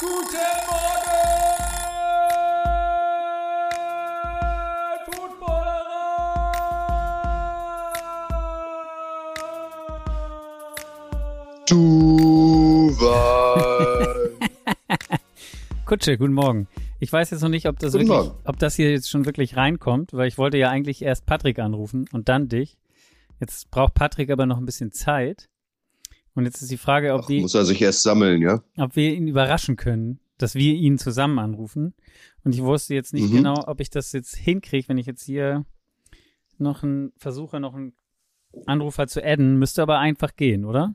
Guten Morgen, Footballerer! Duval. Kutsche, guten Morgen. Ich weiß jetzt noch nicht, ob das, Guten wirklich, Morgen. ob das hier jetzt schon wirklich reinkommt, weil ich wollte ja eigentlich erst Patrick anrufen und dann dich. Jetzt braucht Patrick aber noch ein bisschen Zeit. Und jetzt ist die Frage, ob, Ach, die, muss er sich erst sammeln, ja? ob wir ihn überraschen können, dass wir ihn zusammen anrufen. Und ich wusste jetzt nicht Mhm. genau, ob ich das jetzt hinkriege, wenn ich jetzt hier noch einen versuche, noch einen Anrufer zu adden. Müsste aber einfach gehen, oder?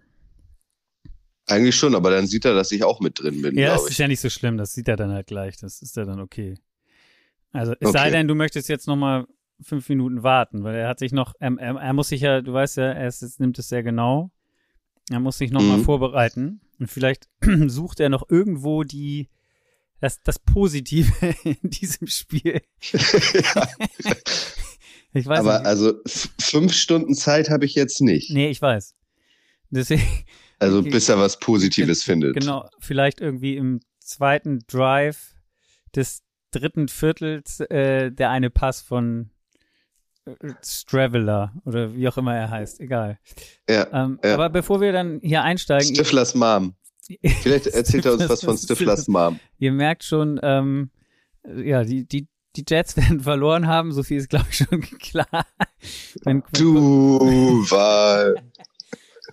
Eigentlich schon, aber dann sieht er, dass ich auch mit drin bin, Ja, das ist ja nicht so schlimm, das sieht er dann halt gleich, das ist ja dann okay. Also es sei Okay. denn, du möchtest jetzt noch mal fünf Minuten warten, weil er hat sich noch, er, er, er muss sich ja, du weißt ja, er ist, nimmt es sehr genau, er muss sich noch mal Mhm. vorbereiten und vielleicht sucht er noch irgendwo die, das, das Positive in diesem Spiel. ja, Ich weiß aber nicht. also fünf Stunden Zeit habe ich jetzt nicht. Nee, ich weiß. Deswegen, Also bis er was Positives findet. Genau, vielleicht irgendwie im zweiten Drive des dritten Viertels äh, der eine Pass von Straveler oder wie auch immer er heißt, egal. Ja. Ähm, Ja. Aber bevor wir dann hier einsteigen, Stiflers Mom. Vielleicht erzählt er uns was von Stiflers Mom. ihr merkt schon, ähm, ja, die, die, die Jets werden verloren haben, so viel ist, glaube ich, schon klar. Wenn, wenn Duval.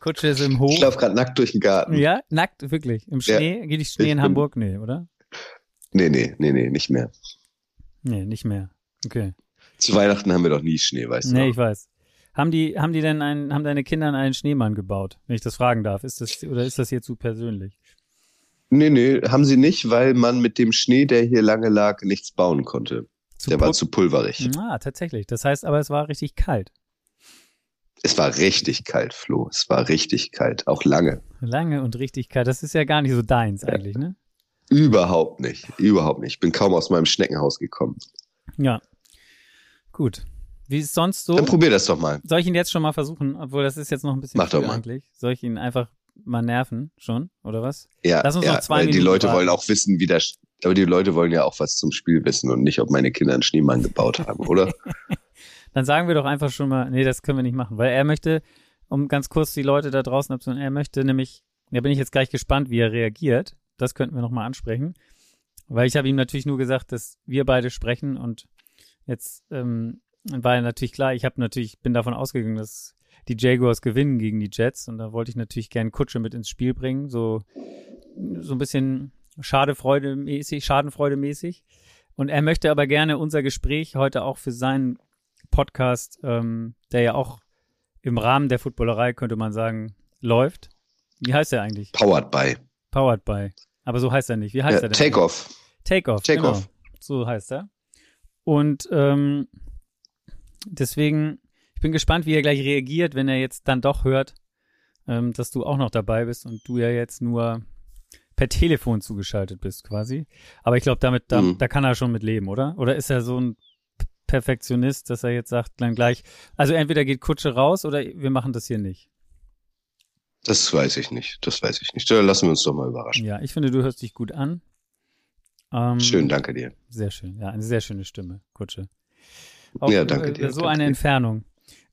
Kutsche ist im Hof. Ich laufe gerade nackt durch den Garten. Ja, nackt, wirklich. Im Ja. Schnee? Geht die Schnee in bin- Hamburg? Nee, oder? Nee, nee, nee, nee, nicht mehr. Nee, nicht mehr. Okay. Zu Weihnachten haben wir doch nie Schnee, weißt du Nee, noch? ich weiß. Haben die, haben die denn einen, haben deine Kinder einen Schneemann gebaut, wenn ich das fragen darf? Ist das, oder ist das hier zu persönlich? Nee, nee, haben sie nicht, weil man mit dem Schnee, der hier lange lag, nichts bauen konnte. Zu Der war zu pulverig. Ah, tatsächlich. Das heißt aber, es war richtig kalt. Es war richtig kalt, Flo. Es war richtig kalt. Auch lange. Lange und richtig kalt. Das ist ja gar nicht so deins eigentlich, ne? Überhaupt nicht. Überhaupt nicht. Ich bin kaum aus meinem Schneckenhaus gekommen. Ja. Gut. Wie ist sonst so? Dann probier das doch mal. Soll ich ihn jetzt schon mal versuchen? Obwohl, das ist jetzt noch ein bisschen Mach doch mal. eigentlich. Soll ich ihn einfach mal nerven schon, oder was? Ja, Lass uns ja noch zwei weil die Minuten Leute warten. wollen auch wissen, wie das. Aber die Leute wollen ja auch was zum Spiel wissen und nicht, ob meine Kinder einen Schneemann gebaut haben, oder? Dann sagen wir doch einfach schon mal, nee, das können wir nicht machen, weil er möchte, um ganz kurz die Leute da draußen abzuholen, er möchte nämlich, da bin ich jetzt gleich gespannt, wie er reagiert. Das könnten wir nochmal ansprechen. Weil ich habe ihm natürlich nur gesagt, dass wir beide sprechen und jetzt ähm, war ja natürlich klar, ich habe natürlich, bin davon ausgegangen, dass die Jaguars gewinnen gegen die Jets und da wollte ich natürlich gern Kutsche mit ins Spiel bringen, so, so ein bisschen Schadefreude-mäßig, Schadenfreude-mäßig. Und er möchte aber gerne unser Gespräch heute auch für seinen Podcast, ähm, der ja auch im Rahmen der Footballerei, könnte man sagen, läuft. Wie heißt er eigentlich? Powered by. Powered by. Aber so heißt er nicht. Wie heißt Ja, er denn? Takeoff. Takeoff. Takeoff. Genau. So heißt er. Und ähm, deswegen, ich bin gespannt, wie er gleich reagiert, wenn er jetzt dann doch hört, ähm, dass du auch noch dabei bist und du ja jetzt nur per Telefon zugeschaltet bist quasi. Aber ich glaube, damit, da, Mhm. da kann er schon mit leben, oder? Oder ist er so ein Perfektionist, dass er jetzt sagt, dann gleich, also entweder geht Kutsche raus oder wir machen das hier nicht. Das weiß ich nicht. Das weiß ich nicht. Da lassen wir uns doch mal überraschen. Ja, ich finde, du hörst dich gut an. Ähm, Schön, danke dir. Sehr schön. Ja, eine sehr schöne Stimme, Kutsche. Ja, danke äh, dir, So danke eine dir. Entfernung.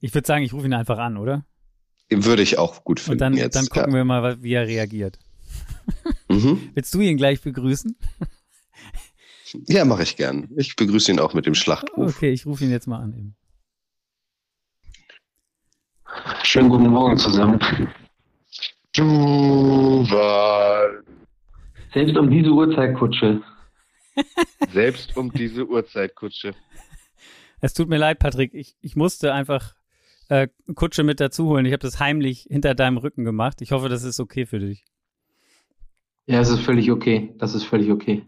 Ich würde sagen, ich rufe ihn einfach an, oder? Würde ich auch gut finden Und dann, jetzt. dann gucken ja. wir mal, wie er reagiert. Mhm. Willst du ihn gleich begrüßen? Ja, mache ich gern. Ich begrüße ihn auch mit dem Schlachtruf. Okay, ich rufe ihn jetzt mal an. Eben. Schönen guten Morgen zusammen. Duval. Selbst um diese Uhrzeit, Kutsche. Selbst um diese Uhrzeit, Kutsche. Es tut mir leid, Patrick. Ich, ich musste einfach äh, Kutsche mit dazu holen. Ich habe das heimlich hinter deinem Rücken gemacht. Ich hoffe, das ist okay für dich. Ja, es ist völlig okay. Das ist völlig okay.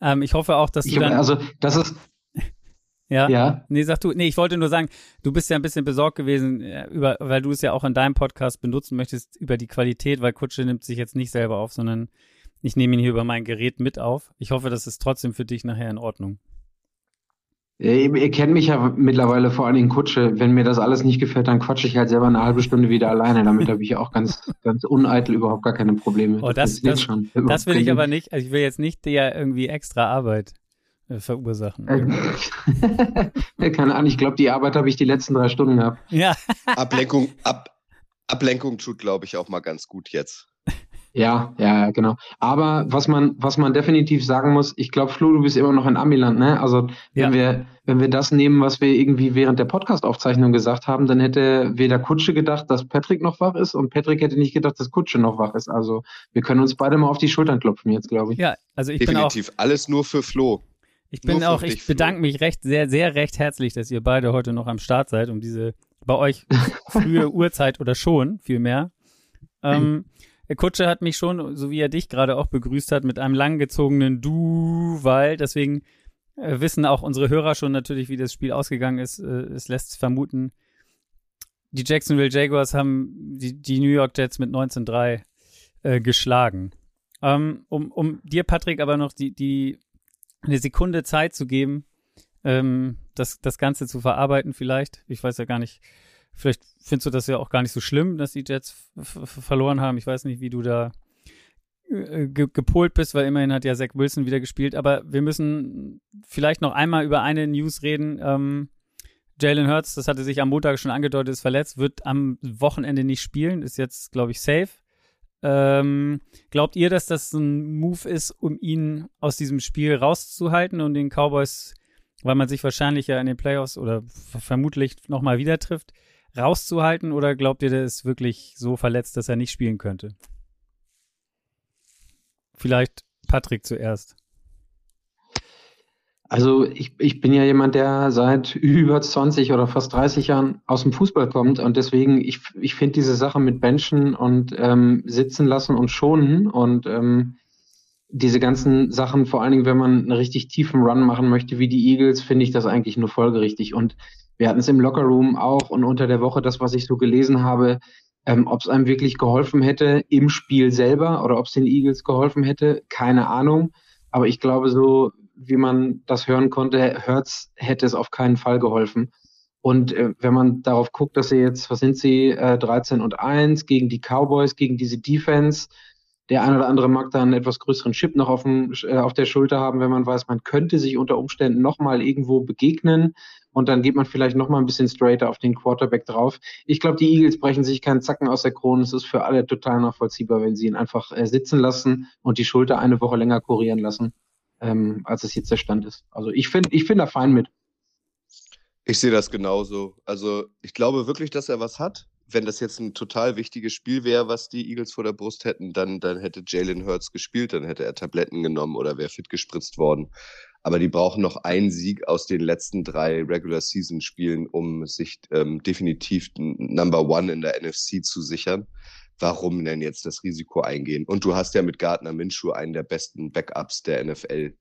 Ähm, ich hoffe auch, dass Ich du dann. also, das ist, ja, ja, Nee, sag du, nee, ich wollte nur sagen, du bist ja ein bisschen besorgt gewesen, äh, über, weil du es ja auch in deinem Podcast benutzen möchtest, über die Qualität, weil Kutsche nimmt sich jetzt nicht selber auf, sondern ich nehme ihn hier über mein Gerät mit auf. Ich hoffe, das ist trotzdem für dich nachher in Ordnung. Ihr, ihr kennt mich ja mittlerweile vor allen Dingen Kutsche. Wenn mir das alles nicht gefällt, dann quatsche ich halt selber eine halbe Stunde wieder alleine. Damit habe ich auch ganz, ganz uneitel überhaupt gar keine Probleme. Oh, das, funktioniert das, schon. das will ich aber nicht. Also ich will jetzt nicht dir irgendwie extra Arbeit äh, verursachen. Äh, Keine Ahnung, ich glaube, die Arbeit habe ich die letzten drei Stunden gehabt. ja, Ablenkung, ab, Ablenkung tut, glaube ich, auch mal ganz gut jetzt. Ja, ja, ja, genau. Aber was man, was man definitiv sagen muss, ich glaube, Flo, du bist immer noch in Amiland, ne? Also wenn Ja. wir, wenn wir das nehmen, was wir irgendwie während der Podcast-Aufzeichnung gesagt haben, dann hätte weder Kutsche gedacht, dass Patrick noch wach ist und Patrick hätte nicht gedacht, dass Kutsche noch wach ist. Also wir können uns beide mal auf die Schultern klopfen jetzt, glaube ich. ja, also ich bin auch, Definitiv. Alles nur für Flo. ich bin Nur auch, dich, ich bedanke mich recht, sehr, sehr recht herzlich, dass ihr beide heute noch am Start seid, um diese, bei euch frühe Uhrzeit oder schon, vielmehr. Ähm, Kutsche hat mich schon, so wie er dich gerade auch begrüßt hat, mit einem langgezogenen Du, weil deswegen äh, wissen auch unsere Hörer schon natürlich, wie das Spiel ausgegangen ist. Äh, es lässt vermuten, die Jacksonville Jaguars haben die, die New York Jets mit 19-3 äh, geschlagen. Ähm, um, um dir, Patrick, aber noch die, die eine Sekunde Zeit zu geben, ähm, das, das Ganze zu verarbeiten vielleicht. Ich weiß ja gar nicht, vielleicht findest du das ja auch gar nicht so schlimm, dass die Jets verloren haben. Ich weiß nicht, wie du da äh, ge gepolt bist, weil immerhin hat ja Zach Wilson wieder gespielt. Aber wir müssen vielleicht noch einmal über eine News reden. Ähm, Jalen Hurts, das hatte sich am Montag schon angedeutet, ist verletzt, wird am Wochenende nicht spielen, ist jetzt, glaube ich, safe. Ähm, glaubt ihr, dass das ein Move ist, um ihn aus diesem Spiel rauszuhalten und den Cowboys, weil man sich wahrscheinlich ja in den Playoffs oder vermutlich nochmal wieder trifft, rauszuhalten? Oder glaubt ihr, der ist wirklich so verletzt, dass er nicht spielen könnte? Vielleicht Patrick zuerst. Also ich, ich bin ja jemand, der seit über 20 oder fast 30 Jahren aus dem Fußball kommt und deswegen, ich, ich finde diese Sache mit Benchen und ähm, sitzen lassen und schonen und ähm, diese ganzen Sachen, vor allen Dingen, wenn man einen richtig tiefen Run machen möchte, wie die Eagles, finde ich das eigentlich nur folgerichtig. Und wir hatten es im Lockerroom auch und unter der Woche, das, was ich so gelesen habe, ähm, ob es einem wirklich geholfen hätte im Spiel selber oder ob es den Eagles geholfen hätte, keine Ahnung. Aber ich glaube, so wie man das hören konnte, Hurts hätte es auf keinen Fall geholfen. Und äh, wenn man darauf guckt, dass sie jetzt, was sind sie, äh, 13 und 1 gegen die Cowboys, gegen diese Defense, der ein oder andere mag da einen etwas größeren Chip noch auf, dem, äh, auf der Schulter haben, wenn man weiß, man könnte sich unter Umständen nochmal irgendwo begegnen und dann geht man vielleicht nochmal ein bisschen straighter auf den Quarterback drauf. Ich glaube, die Eagles brechen sich keinen Zacken aus der Krone. Es ist für alle total nachvollziehbar, wenn sie ihn einfach äh, sitzen lassen und die Schulter eine Woche länger kurieren lassen, ähm, als es jetzt der Stand ist. Also ich finde, ich finde da fein mit. Ich sehe das genauso. Also ich glaube wirklich, dass er was hat. Wenn das jetzt ein total wichtiges Spiel wäre, was die Eagles vor der Brust hätten, dann, dann hätte Jalen Hurts gespielt, dann hätte er Tabletten genommen oder wäre fit gespritzt worden. Aber die brauchen noch einen Sieg aus den letzten drei Regular Season Spielen, um sich ähm, definitiv Number One in der NFC zu sichern. Warum denn jetzt das Risiko eingehen? Und du hast ja mit Gardner Minshew einen der besten Backups der NFL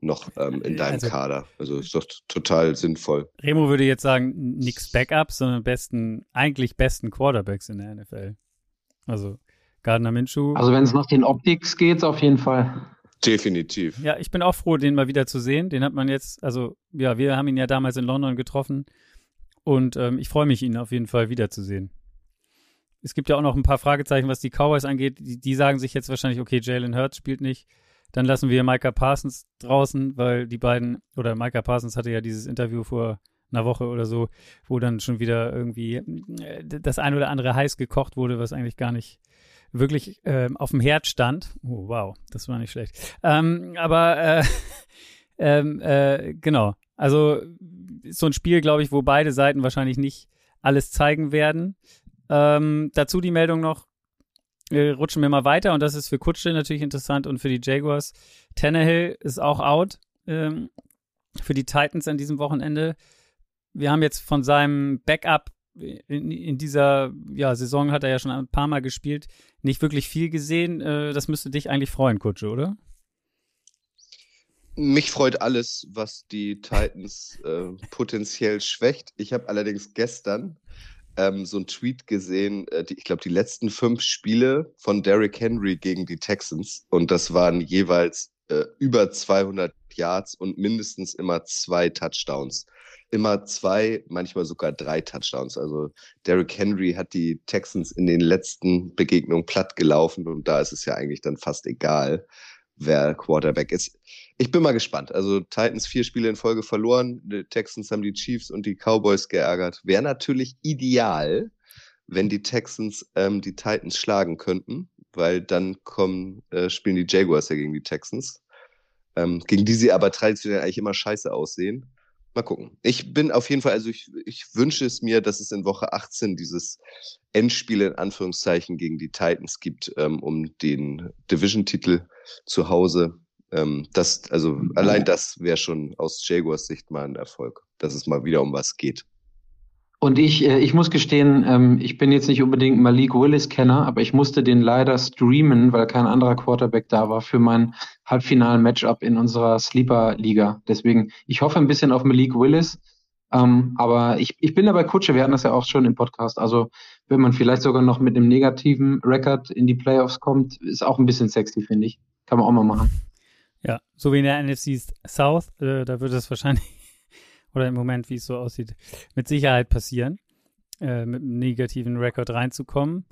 noch ähm, in deinem Also- Kader. Also ist doch total sinnvoll. Remo würde jetzt sagen, nix Backups, sondern besten, eigentlich besten Quarterbacks in der NFL. Also Gardner Minshew. Also wenn es nach den Optics geht, auf jeden Fall. Definitiv. Ja, ich bin auch froh, den mal wieder zu sehen. Den hat man jetzt, also ja, wir haben ihn ja damals in London getroffen und ähm, ich freue mich, ihn auf jeden Fall wiederzusehen. Es gibt ja auch noch ein paar Fragezeichen, was die Cowboys angeht. Die, die sagen sich jetzt wahrscheinlich, okay, Jalen Hurts spielt nicht. Dann lassen wir Micah Parsons draußen, weil die beiden, oder Micah Parsons hatte ja dieses Interview vor einer Woche oder so, wo dann schon wieder irgendwie äh, das ein oder andere heiß gekocht wurde, was eigentlich gar nicht wirklich ähm, auf dem Herd stand. Oh, wow, das war nicht schlecht. Ähm, aber äh, ähm, äh, genau, also so ein Spiel, glaube ich, wo beide Seiten wahrscheinlich nicht alles zeigen werden. Ähm, dazu die Meldung noch, äh, rutschen wir mal weiter und das ist für Kutsche natürlich interessant und für die Jaguars. Tannehill ist auch out ähm, für die Titans an diesem Wochenende. Wir haben jetzt von seinem Backup in, in dieser ja, Saison hat er ja schon ein paar Mal gespielt, nicht wirklich viel gesehen. Äh, das müsste dich eigentlich freuen, Kutsche, oder? Mich freut alles, was die Titans äh, potenziell schwächt. Ich habe allerdings gestern ähm, so einen Tweet gesehen, äh, die, ich glaube, die letzten fünf Spiele von Derrick Henry gegen die Texans und das waren jeweils äh, über 200 Yards und mindestens immer zwei Touchdowns. Immer zwei, manchmal sogar drei Touchdowns. Also Derrick Henry hat die Texans in den letzten Begegnungen platt gelaufen und da ist es ja eigentlich dann fast egal, wer Quarterback ist. Ich bin mal gespannt. Also Titans vier Spiele in Folge verloren, die Texans haben die Chiefs und die Cowboys geärgert. Wäre natürlich ideal, wenn die Texans ähm, die Titans schlagen könnten, weil dann kommen, äh, spielen die Jaguars ja gegen die Texans, ähm, gegen die sie aber traditionell eigentlich immer scheiße aussehen. Mal gucken. Ich bin auf jeden Fall, also ich, ich wünsche es mir, dass es in Woche 18 dieses Endspiel in Anführungszeichen gegen die Titans gibt, ähm, um den Division-Titel zu Hause. Ähm, das, also allein das wäre schon aus Jaguars Sicht mal ein Erfolg, dass es mal wieder um was geht. Und ich, äh, ich muss gestehen, ähm, ich bin jetzt nicht unbedingt Malik Willis-Kenner, aber ich musste den leider streamen, weil kein anderer Quarterback da war für mein Halbfinal-Matchup in unserer Sleeper-Liga. Deswegen, ich hoffe ein bisschen auf Malik Willis. Ähm, aber ich, ich bin dabei Kutsche, wir hatten das ja auch schon im Podcast. Also, wenn man vielleicht sogar noch mit einem negativen Record in die Playoffs kommt, ist auch ein bisschen sexy, finde ich. Kann man auch mal machen. Ja, so wie in der NFC South, äh, da wird es wahrscheinlich oder im Moment, wie es so aussieht, mit Sicherheit passieren, äh, mit einem negativen Rekord reinzukommen.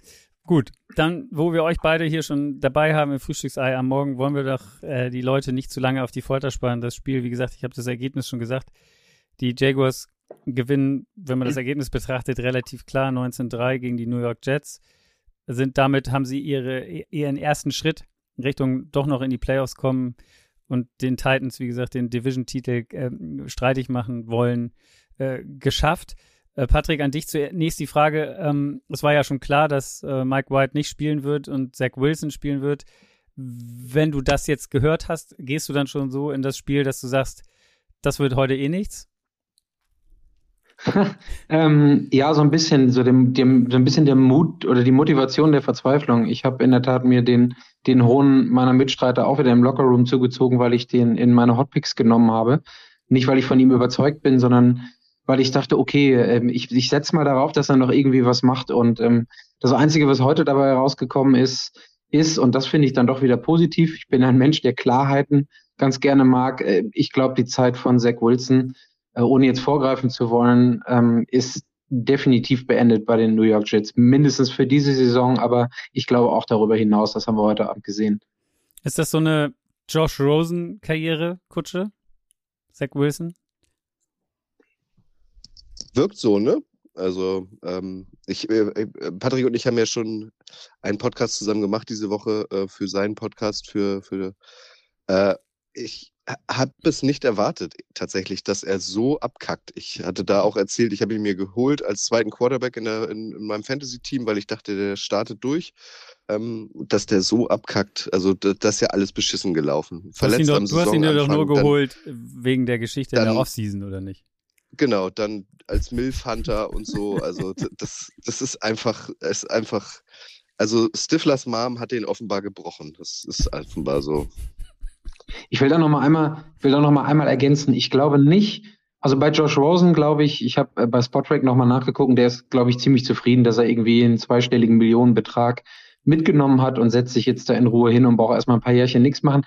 Gut, dann, wo wir euch beide hier schon dabei haben im Frühstücksei am Morgen, wollen wir doch äh, die Leute nicht zu lange auf die Folter sparen. Das Spiel, wie gesagt, ich habe das Ergebnis schon gesagt. Die Jaguars gewinnen, wenn man das Ergebnis betrachtet, relativ klar 19-3 gegen die New York Jets. Sind damit, haben sie ihre, ihren ersten Schritt in Richtung doch noch in die Playoffs kommen und den Titans, wie gesagt, den Division-Titel äh, streitig machen wollen, äh, geschafft. Äh, Patrick, an dich zunächst die Frage. Ähm, es war ja schon klar, dass äh, Mike White nicht spielen wird und Zach Wilson spielen wird. Wenn du das jetzt gehört hast, gehst du dann schon so in das Spiel, dass du sagst, das wird heute eh nichts? ähm, ja, so ein bisschen, so, dem, dem, so ein bisschen der Mut oder die Motivation der Verzweiflung. Ich habe in der Tat mir den, den Hohn meiner Mitstreiter auch wieder im Lockerroom zugezogen, weil ich den in meine Hotpicks genommen habe. Nicht, weil ich von ihm überzeugt bin, sondern weil ich dachte, okay, ähm, ich, ich setze mal darauf, dass er noch irgendwie was macht. Und ähm, das Einzige, was heute dabei herausgekommen ist, ist, und das finde ich dann doch wieder positiv, ich bin ein Mensch, der Klarheiten ganz gerne mag. Äh, ich glaube, die Zeit von Zach Wilson äh, ohne jetzt vorgreifen zu wollen, ähm, ist definitiv beendet bei den New York Jets. Mindestens für diese Saison, aber ich glaube auch darüber hinaus. Das haben wir heute Abend gesehen. Ist das so eine Josh Rosen-Karriere, Kutsche? Zach Wilson? Wirkt so, ne? Also, ähm, ich, äh, äh, Patrick und ich haben ja schon einen Podcast zusammen gemacht diese Woche äh, für seinen Podcast, für, für äh, ich habe es nicht erwartet, tatsächlich, dass er so abkackt. Ich hatte da auch erzählt, ich habe ihn mir geholt als zweiten Quarterback in, der, in, in meinem Fantasy-Team, weil ich dachte, der startet durch. Ähm, dass der so abkackt, also das, das ist ja alles beschissen gelaufen. Verletzt du hast ihn, doch, du hast ihn doch nur geholt dann, wegen der Geschichte dann, in der Offseason, oder nicht? Genau, dann als Milf-Hunter und so. Also das, das ist einfach, ist einfach, also Stiflers Mom hat den offenbar gebrochen. Das ist offenbar so. Ich will da noch mal einmal, will da noch mal einmal ergänzen. Ich glaube nicht, also bei Josh Rosen glaube ich, ich habe äh, bei Spotrack noch mal nachgeguckt, der ist, glaube ich, ziemlich zufrieden, dass er irgendwie einen zweistelligen Millionenbetrag mitgenommen hat und setzt sich jetzt da in Ruhe hin und braucht erstmal ein paar Jährchen nichts machen.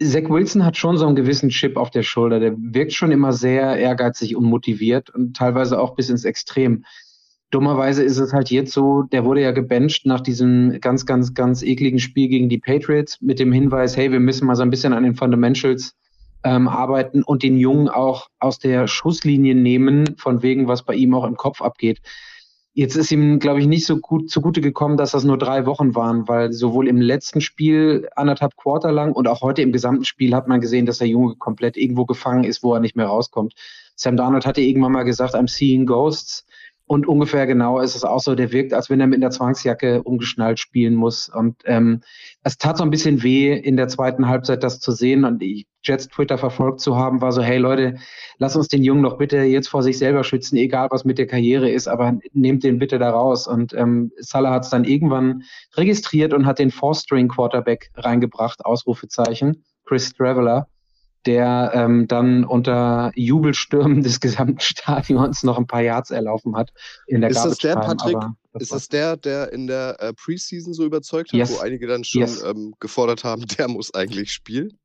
Zach Wilson hat schon so einen gewissen Chip auf der Schulter. Der wirkt schon immer sehr ehrgeizig und motiviert und teilweise auch bis ins Extrem. Dummerweise ist es halt jetzt so, der wurde ja gebencht nach diesem ganz, ganz, ganz ekligen Spiel gegen die Patriots mit dem Hinweis, hey, wir müssen mal so ein bisschen an den Fundamentals ähm, arbeiten und den Jungen auch aus der Schusslinie nehmen, von wegen, was bei ihm auch im Kopf abgeht. Jetzt ist ihm, glaube ich, nicht so gut zugute gekommen, dass das nur drei Wochen waren, weil sowohl im letzten Spiel anderthalb Quarter lang und auch heute im gesamten Spiel hat man gesehen, dass der Junge komplett irgendwo gefangen ist, wo er nicht mehr rauskommt. Sam Darnold hatte irgendwann mal gesagt, I'm seeing ghosts. Und ungefähr genau ist es auch so, der wirkt, als wenn er mit einer Zwangsjacke umgeschnallt spielen muss. Und ähm, es tat so ein bisschen weh, in der zweiten Halbzeit das zu sehen und die Jets Twitter verfolgt zu haben, war so, hey Leute, lass uns den Jungen doch bitte jetzt vor sich selber schützen, egal was mit der Karriere ist, aber nehmt den bitte da raus. Und ähm, Salah hat es dann irgendwann registriert und hat den Four-String-Quarterback reingebracht, Ausrufezeichen, Chris Traveller der ähm, dann unter Jubelstürmen des gesamten Stadions noch ein paar Yards erlaufen hat in der Ist das der, Patrick? Das ist das der, der in der äh, Preseason so überzeugt hat, yes. wo einige dann schon yes. ähm, gefordert haben, der muss eigentlich spielen?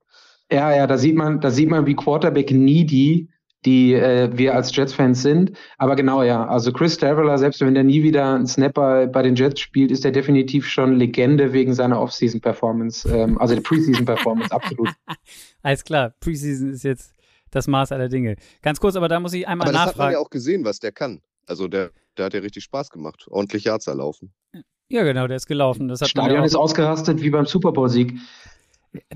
Ja, ja, da sieht man, da sieht man, wie Quarterback needy die äh, wir als Jets-Fans sind. Aber genau, ja, also Chris Traveller, selbst wenn der nie wieder einen Snapper bei den Jets spielt, ist er definitiv schon Legende wegen seiner Off-Season-Performance, ähm, also der Preseason-Performance, absolut. Alles klar, Preseason ist jetzt das Maß aller Dinge. Ganz kurz, aber da muss ich einmal Aber das nachfragen. hat man ja auch gesehen, was der kann. Also der, der hat ja richtig Spaß gemacht. Ordentlich Yards erlaufen. ja, genau, der ist gelaufen. Das hat Stadion ist ausgerastet wie beim Super Bowl-Sieg.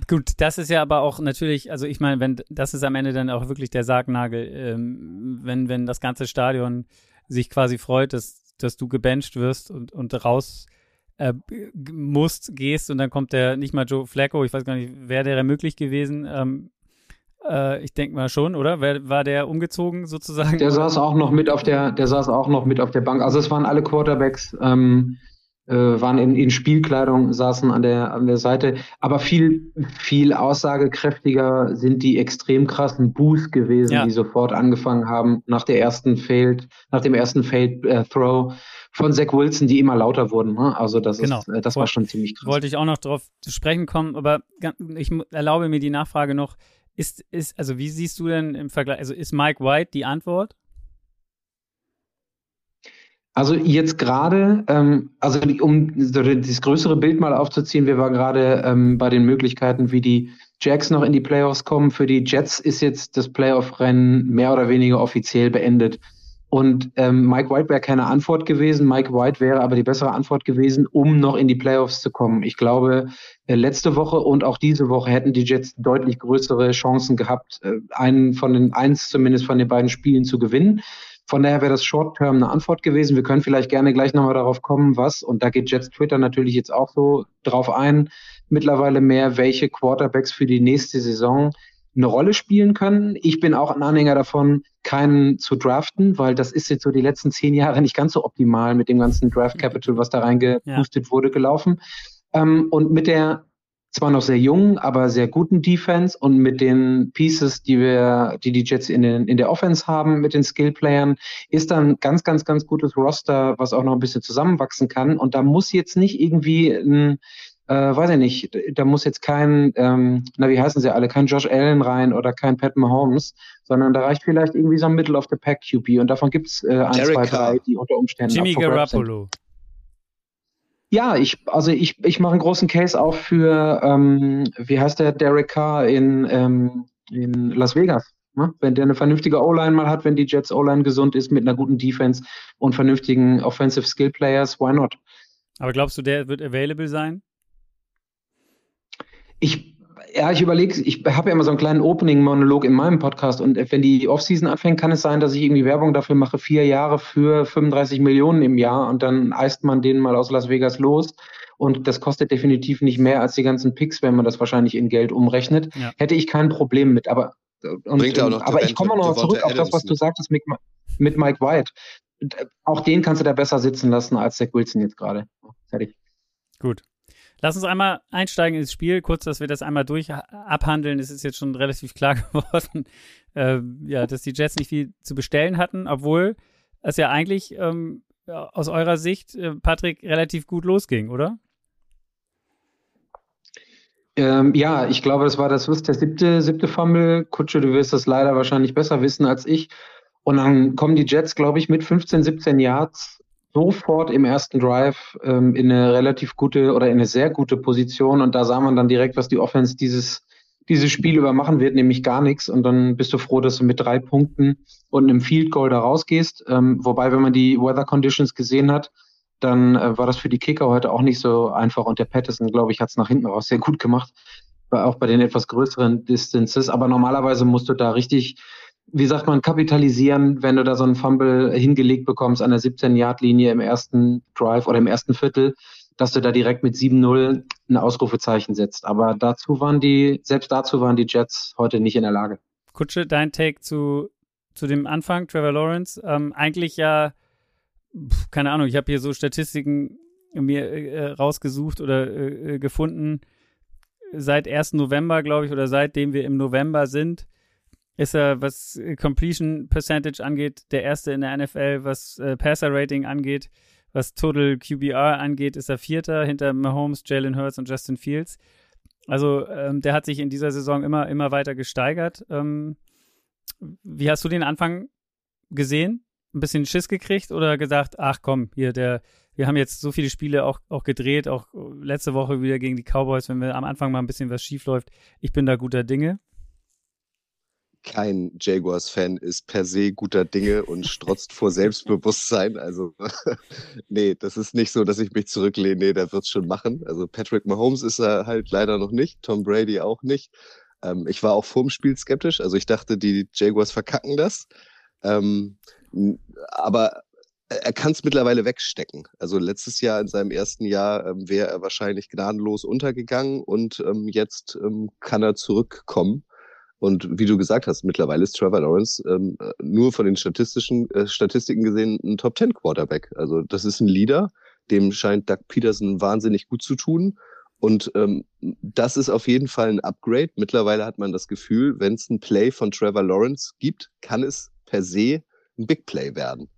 Gut, das ist ja aber auch natürlich, also ich meine, wenn das ist am Ende dann auch wirklich der Sargnagel, ähm, wenn, wenn das ganze Stadion sich quasi freut, dass, dass du gebencht wirst und, und raus äh, musst, gehst und dann kommt der nicht mal Joe Flacco, ich weiß gar nicht, wäre der möglich gewesen? Ähm, äh, ich denke mal schon, oder? Wer, war der umgezogen sozusagen? Der saß auch noch mit auf der, der saß auch noch mit auf der Bank. Also es waren alle Quarterbacks, ähm, äh, waren in, in Spielkleidung, saßen an der, an der Seite. Aber viel, viel aussagekräftiger sind die extrem krassen Boos gewesen, Ja. die sofort angefangen haben nach der ersten Failed, nach dem ersten Failed äh, Throw von Zach Wilson, die immer lauter wurden. Ne? Also das Genau. ist, äh, das war schon ziemlich krass. Wollte ich auch noch darauf zu sprechen kommen, aber ich erlaube mir die Nachfrage noch. Ist, ist, also wie siehst du denn im Vergleich, also ist Mike White die Antwort? Also jetzt gerade, ähm, also um das größere Bild mal aufzuziehen, wir waren gerade ähm, bei den Möglichkeiten, wie die Jacks noch in die Playoffs kommen. Für die Jets ist jetzt das Playoff-Rennen mehr oder weniger offiziell beendet. Und ähm, Mike White wäre keine Antwort gewesen. Mike White wäre aber die bessere Antwort gewesen, um noch in die Playoffs zu kommen. Ich glaube, äh, letzte Woche und auch diese Woche hätten die Jets deutlich größere Chancen gehabt, äh, einen von den, eins zumindest von den beiden Spielen zu gewinnen. Von daher wäre das Short-Term eine Antwort gewesen. Wir können vielleicht gerne gleich nochmal darauf kommen, was, und da geht Jets Twitter natürlich jetzt auch so drauf ein, mittlerweile mehr, welche Quarterbacks für die nächste Saison eine Rolle spielen können. Ich bin auch ein Anhänger davon, keinen zu draften, weil das ist jetzt so die letzten zehn Jahre nicht ganz so optimal mit dem ganzen Draft Capital, was da reingepustet wurde, gelaufen. Ähm, und mit der zwar noch sehr jungen, aber sehr guten Defense und mit den Pieces, die wir, die die Jets in, den, in der Offense haben, mit den Skill-Playern, ist dann ganz, ganz, ganz gutes Roster, was auch noch ein bisschen zusammenwachsen kann. Und da muss jetzt nicht irgendwie ein, äh, weiß ich nicht, da muss jetzt kein, ähm, na wie heißen sie alle, kein Josh Allen rein oder kein Pat Mahomes, sondern da reicht vielleicht irgendwie so ein Middle of the Pack QB und davon gibt's äh, ein, Derek zwei, drei, die unter Umständen Jimmy up for grabs sind. Garoppolo. Ja, ich, also ich, ich mache einen großen Case auch für, ähm, wie heißt der, Derek Carr in, ähm, in Las Vegas. Ne? Wenn der eine vernünftige O-Line mal hat, wenn die Jets O-Line gesund ist mit einer guten Defense und vernünftigen Offensive Skill Players, why not? Aber glaubst du, der wird available sein? Ich, ja, ich überlege, ich habe ja immer so einen kleinen Opening-Monolog in meinem Podcast und wenn die Offseason anfängt, kann es sein, dass ich irgendwie Werbung dafür mache, vier Jahre für 35 Millionen im Jahr und dann eist man den mal aus Las Vegas los und das kostet definitiv nicht mehr als die ganzen Picks, wenn man das wahrscheinlich in Geld umrechnet. Ja. Hätte ich kein Problem mit, aber und, Bringt ja auch noch aber ich komme auch noch zurück auf das, was du sagtest mit, mit Mike White. Auch den kannst du da besser sitzen lassen als Zach Wilson jetzt gerade. Fertig. Gut. Lass uns einmal einsteigen ins Spiel, kurz, dass wir das einmal durch abhandeln. Es ist jetzt schon relativ klar geworden, äh, ja, dass die Jets nicht viel zu bestellen hatten, obwohl es ja eigentlich ähm, aus eurer Sicht, äh, Patrick, relativ gut losging, oder? Ähm, ja, ich glaube, das war das was der siebte, siebte Fumble. Kutsche, du wirst das leider wahrscheinlich besser wissen als ich. Und dann kommen die Jets, glaube ich, mit 15, 17 Yards sofort im ersten Drive ähm, in eine relativ gute oder in eine sehr gute Position. Und da sah man dann direkt, was die Offense dieses, dieses Spiel über machen wird, nämlich gar nichts. Und dann bist du froh, dass du mit drei Punkten und einem Field Goal da rausgehst. Ähm, wobei, wenn man die Weather Conditions gesehen hat, dann äh, war das für die Kicker heute auch nicht so einfach. Und der Patterson, glaube ich, hat es nach hinten raus sehr gut gemacht. Auch bei den etwas größeren Distances. Aber normalerweise musst du da richtig, wie sagt man, kapitalisieren, wenn du da so einen Fumble hingelegt bekommst an der 17-Yard-Linie im ersten Drive oder im ersten Viertel, dass du da direkt mit 7-0 ein Ausrufezeichen setzt. Aber dazu waren die, selbst dazu waren die Jets heute nicht in der Lage. Kutsche, dein Take zu, zu dem Anfang, Trevor Lawrence. Ähm, eigentlich ja, pf, keine Ahnung, ich habe hier so Statistiken mir äh, rausgesucht oder äh, gefunden. Seit 1. November, glaube ich, oder seitdem wir im November sind, ist er, was Completion Percentage angeht, der erste in der NFL, was äh, Passer Rating angeht, was Total QBR angeht, ist er Vierter hinter Mahomes, Jalen Hurts und Justin Fields. Also ähm, der hat sich in dieser Saison immer, immer weiter gesteigert. Ähm, wie hast du den Anfang gesehen? Ein bisschen Schiss gekriegt oder gesagt, ach komm, hier, der, wir haben jetzt so viele Spiele auch, auch gedreht, auch letzte Woche wieder gegen die Cowboys, wenn wir am Anfang mal ein bisschen was schief läuft. Ich bin da guter Dinge kein Jaguars-Fan ist per se guter Dinge und strotzt vor Selbstbewusstsein. Also, nee, das ist nicht so, dass ich mich zurücklehne. Nee, der wird's schon machen. Also, Patrick Mahomes ist er halt leider noch nicht, Tom Brady auch nicht. Ähm, ich war auch vorm Spiel skeptisch. Also, ich dachte, die Jaguars verkacken das. Ähm, aber er kann es mittlerweile wegstecken. Also letztes Jahr in seinem ersten Jahr ähm, wäre er wahrscheinlich gnadenlos untergegangen und ähm, jetzt ähm, kann er zurückkommen. Und wie du gesagt hast, mittlerweile ist Trevor Lawrence ähm, nur von den statistischen äh, Statistiken gesehen ein Top Ten Quarterback. Also das ist ein Leader, dem scheint Doug Peterson wahnsinnig gut zu tun. Und ähm, das ist auf jeden Fall ein Upgrade. Mittlerweile hat man das Gefühl, wenn es ein Play von Trevor Lawrence gibt, kann es per se ein Big Play werden.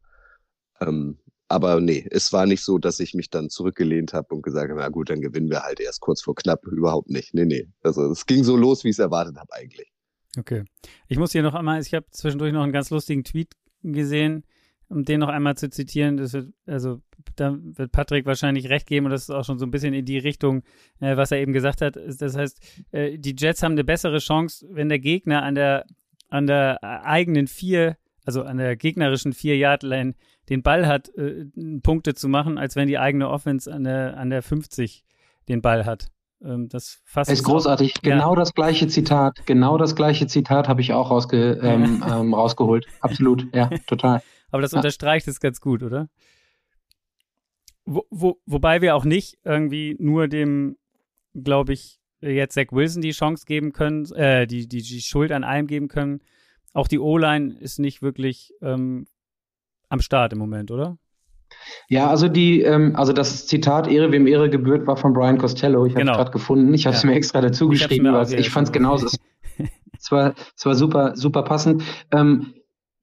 Ähm, aber nee, es war nicht so, dass ich mich dann zurückgelehnt habe und gesagt habe, na gut, dann gewinnen wir halt erst kurz vor knapp. Überhaupt nicht. Nee, nee. Also es ging so los, wie ich es erwartet habe eigentlich. Okay. Ich muss hier noch einmal, ich habe zwischendurch noch einen ganz lustigen Tweet gesehen, um den noch einmal zu zitieren. Das wird, also da wird Patrick wahrscheinlich recht geben und das ist auch schon so ein bisschen in die Richtung, äh, was er eben gesagt hat. Das heißt, äh, die Jets haben eine bessere Chance, wenn der Gegner an der an der eigenen vier, also an der gegnerischen vier Yard Line den Ball hat, äh, Punkte zu machen, als wenn die eigene Offense an der an der 50 den Ball hat. Ähm, das fasst ist großartig. Auch, genau ja. das gleiche Zitat. Genau das gleiche Zitat habe ich auch rausge, ähm, ähm, rausgeholt. Absolut. Ja, total. Aber das unterstreicht es ganz gut, oder? Wo, wo, wobei wir auch nicht irgendwie nur dem, glaube ich, jetzt Zach Wilson die Chance geben können, äh, die, die, die Schuld an allem geben können. Auch die O-Line ist nicht wirklich ähm, am Start im Moment, oder? Ja, also die, ähm, also das Zitat Ehre wem Ehre gebührt war von Brian Costello. Ich habe es genau. gerade gefunden. Ich habe es ja. mir extra dazu geschrieben, weil ich fand es genauso. es war, es war super, super passend. Ähm,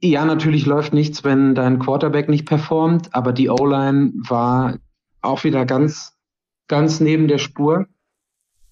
ja, natürlich läuft nichts, wenn dein Quarterback nicht performt, aber die O-Line war auch wieder ganz, ganz neben der Spur.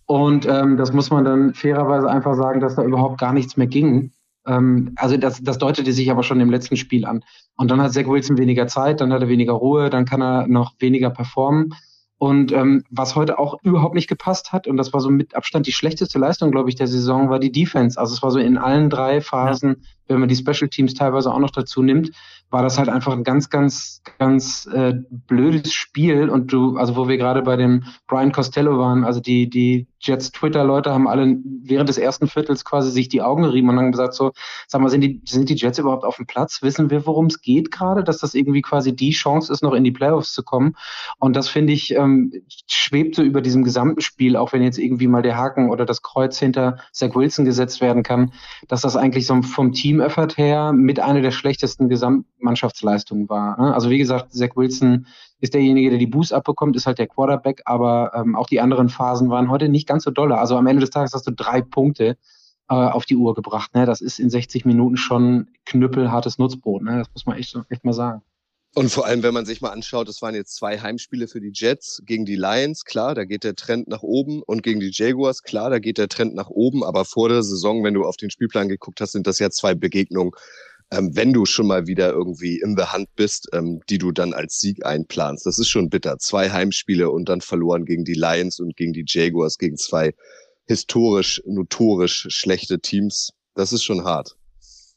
Und ähm, das muss man dann fairerweise einfach sagen, dass da überhaupt gar nichts mehr ging. Ähm, also das, das deutete sich aber schon im letzten Spiel an. Und dann hat Zach Wilson weniger Zeit, dann hat er weniger Ruhe, dann kann er noch weniger performen. Und ähm, was heute auch überhaupt nicht gepasst hat, und das war so mit Abstand die schlechteste Leistung, glaube ich, der Saison, war die Defense. Also es war so in allen drei Phasen, ja. wenn man die Special Teams teilweise auch noch dazu nimmt, war das halt einfach ein ganz, ganz, ganz äh, blödes Spiel. Und du, also wo wir gerade bei dem Brian Costello waren, also die, die Jets Twitter-Leute haben alle während des ersten Viertels quasi sich die Augen gerieben und haben gesagt so, sag mal, sind die, sind die Jets überhaupt auf dem Platz? Wissen wir, worum es geht gerade? Dass das irgendwie quasi die Chance ist, noch in die Playoffs zu kommen. Und das finde ich, ähm, schwebt so über diesem gesamten Spiel, auch wenn jetzt irgendwie mal der Haken oder das Kreuz hinter Zach Wilson gesetzt werden kann, dass das eigentlich so vom Team-Effort her mit einer der schlechtesten Gesamt Mannschaftsleistung war. Ne? Also wie gesagt, Zach Wilson ist derjenige, der die Boost abbekommt, ist halt der Quarterback, aber ähm, auch die anderen Phasen waren heute nicht ganz so dolle. Also am Ende des Tages hast du drei Punkte äh, auf die Uhr gebracht. Ne? Das ist in 60 Minuten schon knüppelhartes Nutzbrot. Ne? Das muss man echt, echt mal sagen. Und vor allem, wenn man sich mal anschaut, es waren jetzt zwei Heimspiele für die Jets gegen die Lions, klar, da geht der Trend nach oben und gegen die Jaguars, klar, da geht der Trend nach oben, aber vor der Saison, wenn du auf den Spielplan geguckt hast, sind das ja zwei Begegnungen, ähm, wenn du schon mal wieder irgendwie in der Hand bist, ähm, die du dann als Sieg einplanst. Das ist schon bitter. Zwei Heimspiele und dann verloren gegen die Lions und gegen die Jaguars, gegen zwei historisch, notorisch schlechte Teams. Das ist schon hart.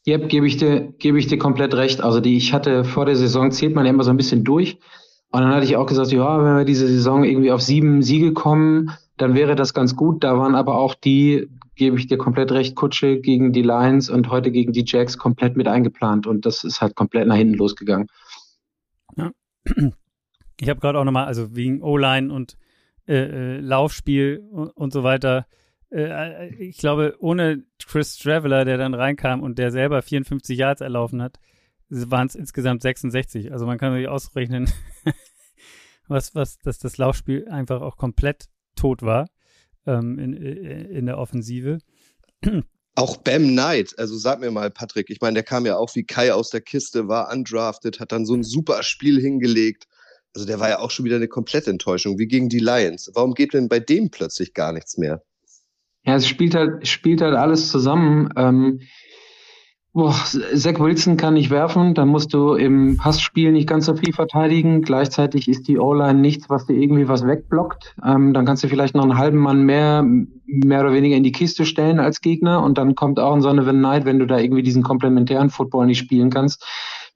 Ja, gebe ich dir, gebe ich dir komplett recht. Also die, ich hatte vor der Saison zählt man ja immer so ein bisschen durch. Und dann hatte ich auch gesagt, ja, wenn wir diese Saison irgendwie auf sieben Siege kommen, dann wäre das ganz gut. Da waren aber auch die gebe ich dir komplett recht, Kutsche gegen die Lions und heute gegen die Jacks komplett mit eingeplant und das ist halt komplett nach hinten losgegangen. Ja. Ich habe gerade auch nochmal, also wegen O-Line und äh, äh, Laufspiel und, und, so weiter. Äh, äh ich glaube, ohne Chris Traveller, der dann reinkam und der selber 54 Yards erlaufen hat, waren es insgesamt 66. Also man kann sich ausrechnen, was, was, dass das Laufspiel einfach auch komplett tot war ähm, in, äh, in der Offensive. Auch Bam Knight, also sag mir mal, Patrick, ich meine, der kam ja auch wie Kai aus der Kiste, war undrafted, hat dann so ein super Spiel hingelegt. Also der war ja auch schon wieder eine komplette Enttäuschung, wie gegen die Lions. Warum geht denn bei dem plötzlich gar nichts mehr? Ja, es spielt halt, spielt halt alles zusammen. Ähm, boah, Zach Wilson kann nicht werfen, dann musst du im Passspiel nicht ganz so viel verteidigen. Gleichzeitig ist die O-Line nichts, was dir irgendwie was wegblockt. Ähm, dann kannst du vielleicht noch einen halben Mann mehr, mehr oder weniger in die Kiste stellen als Gegner und dann kommt auch ein Sonovan Knight, wenn du da irgendwie diesen komplementären Football nicht spielen kannst,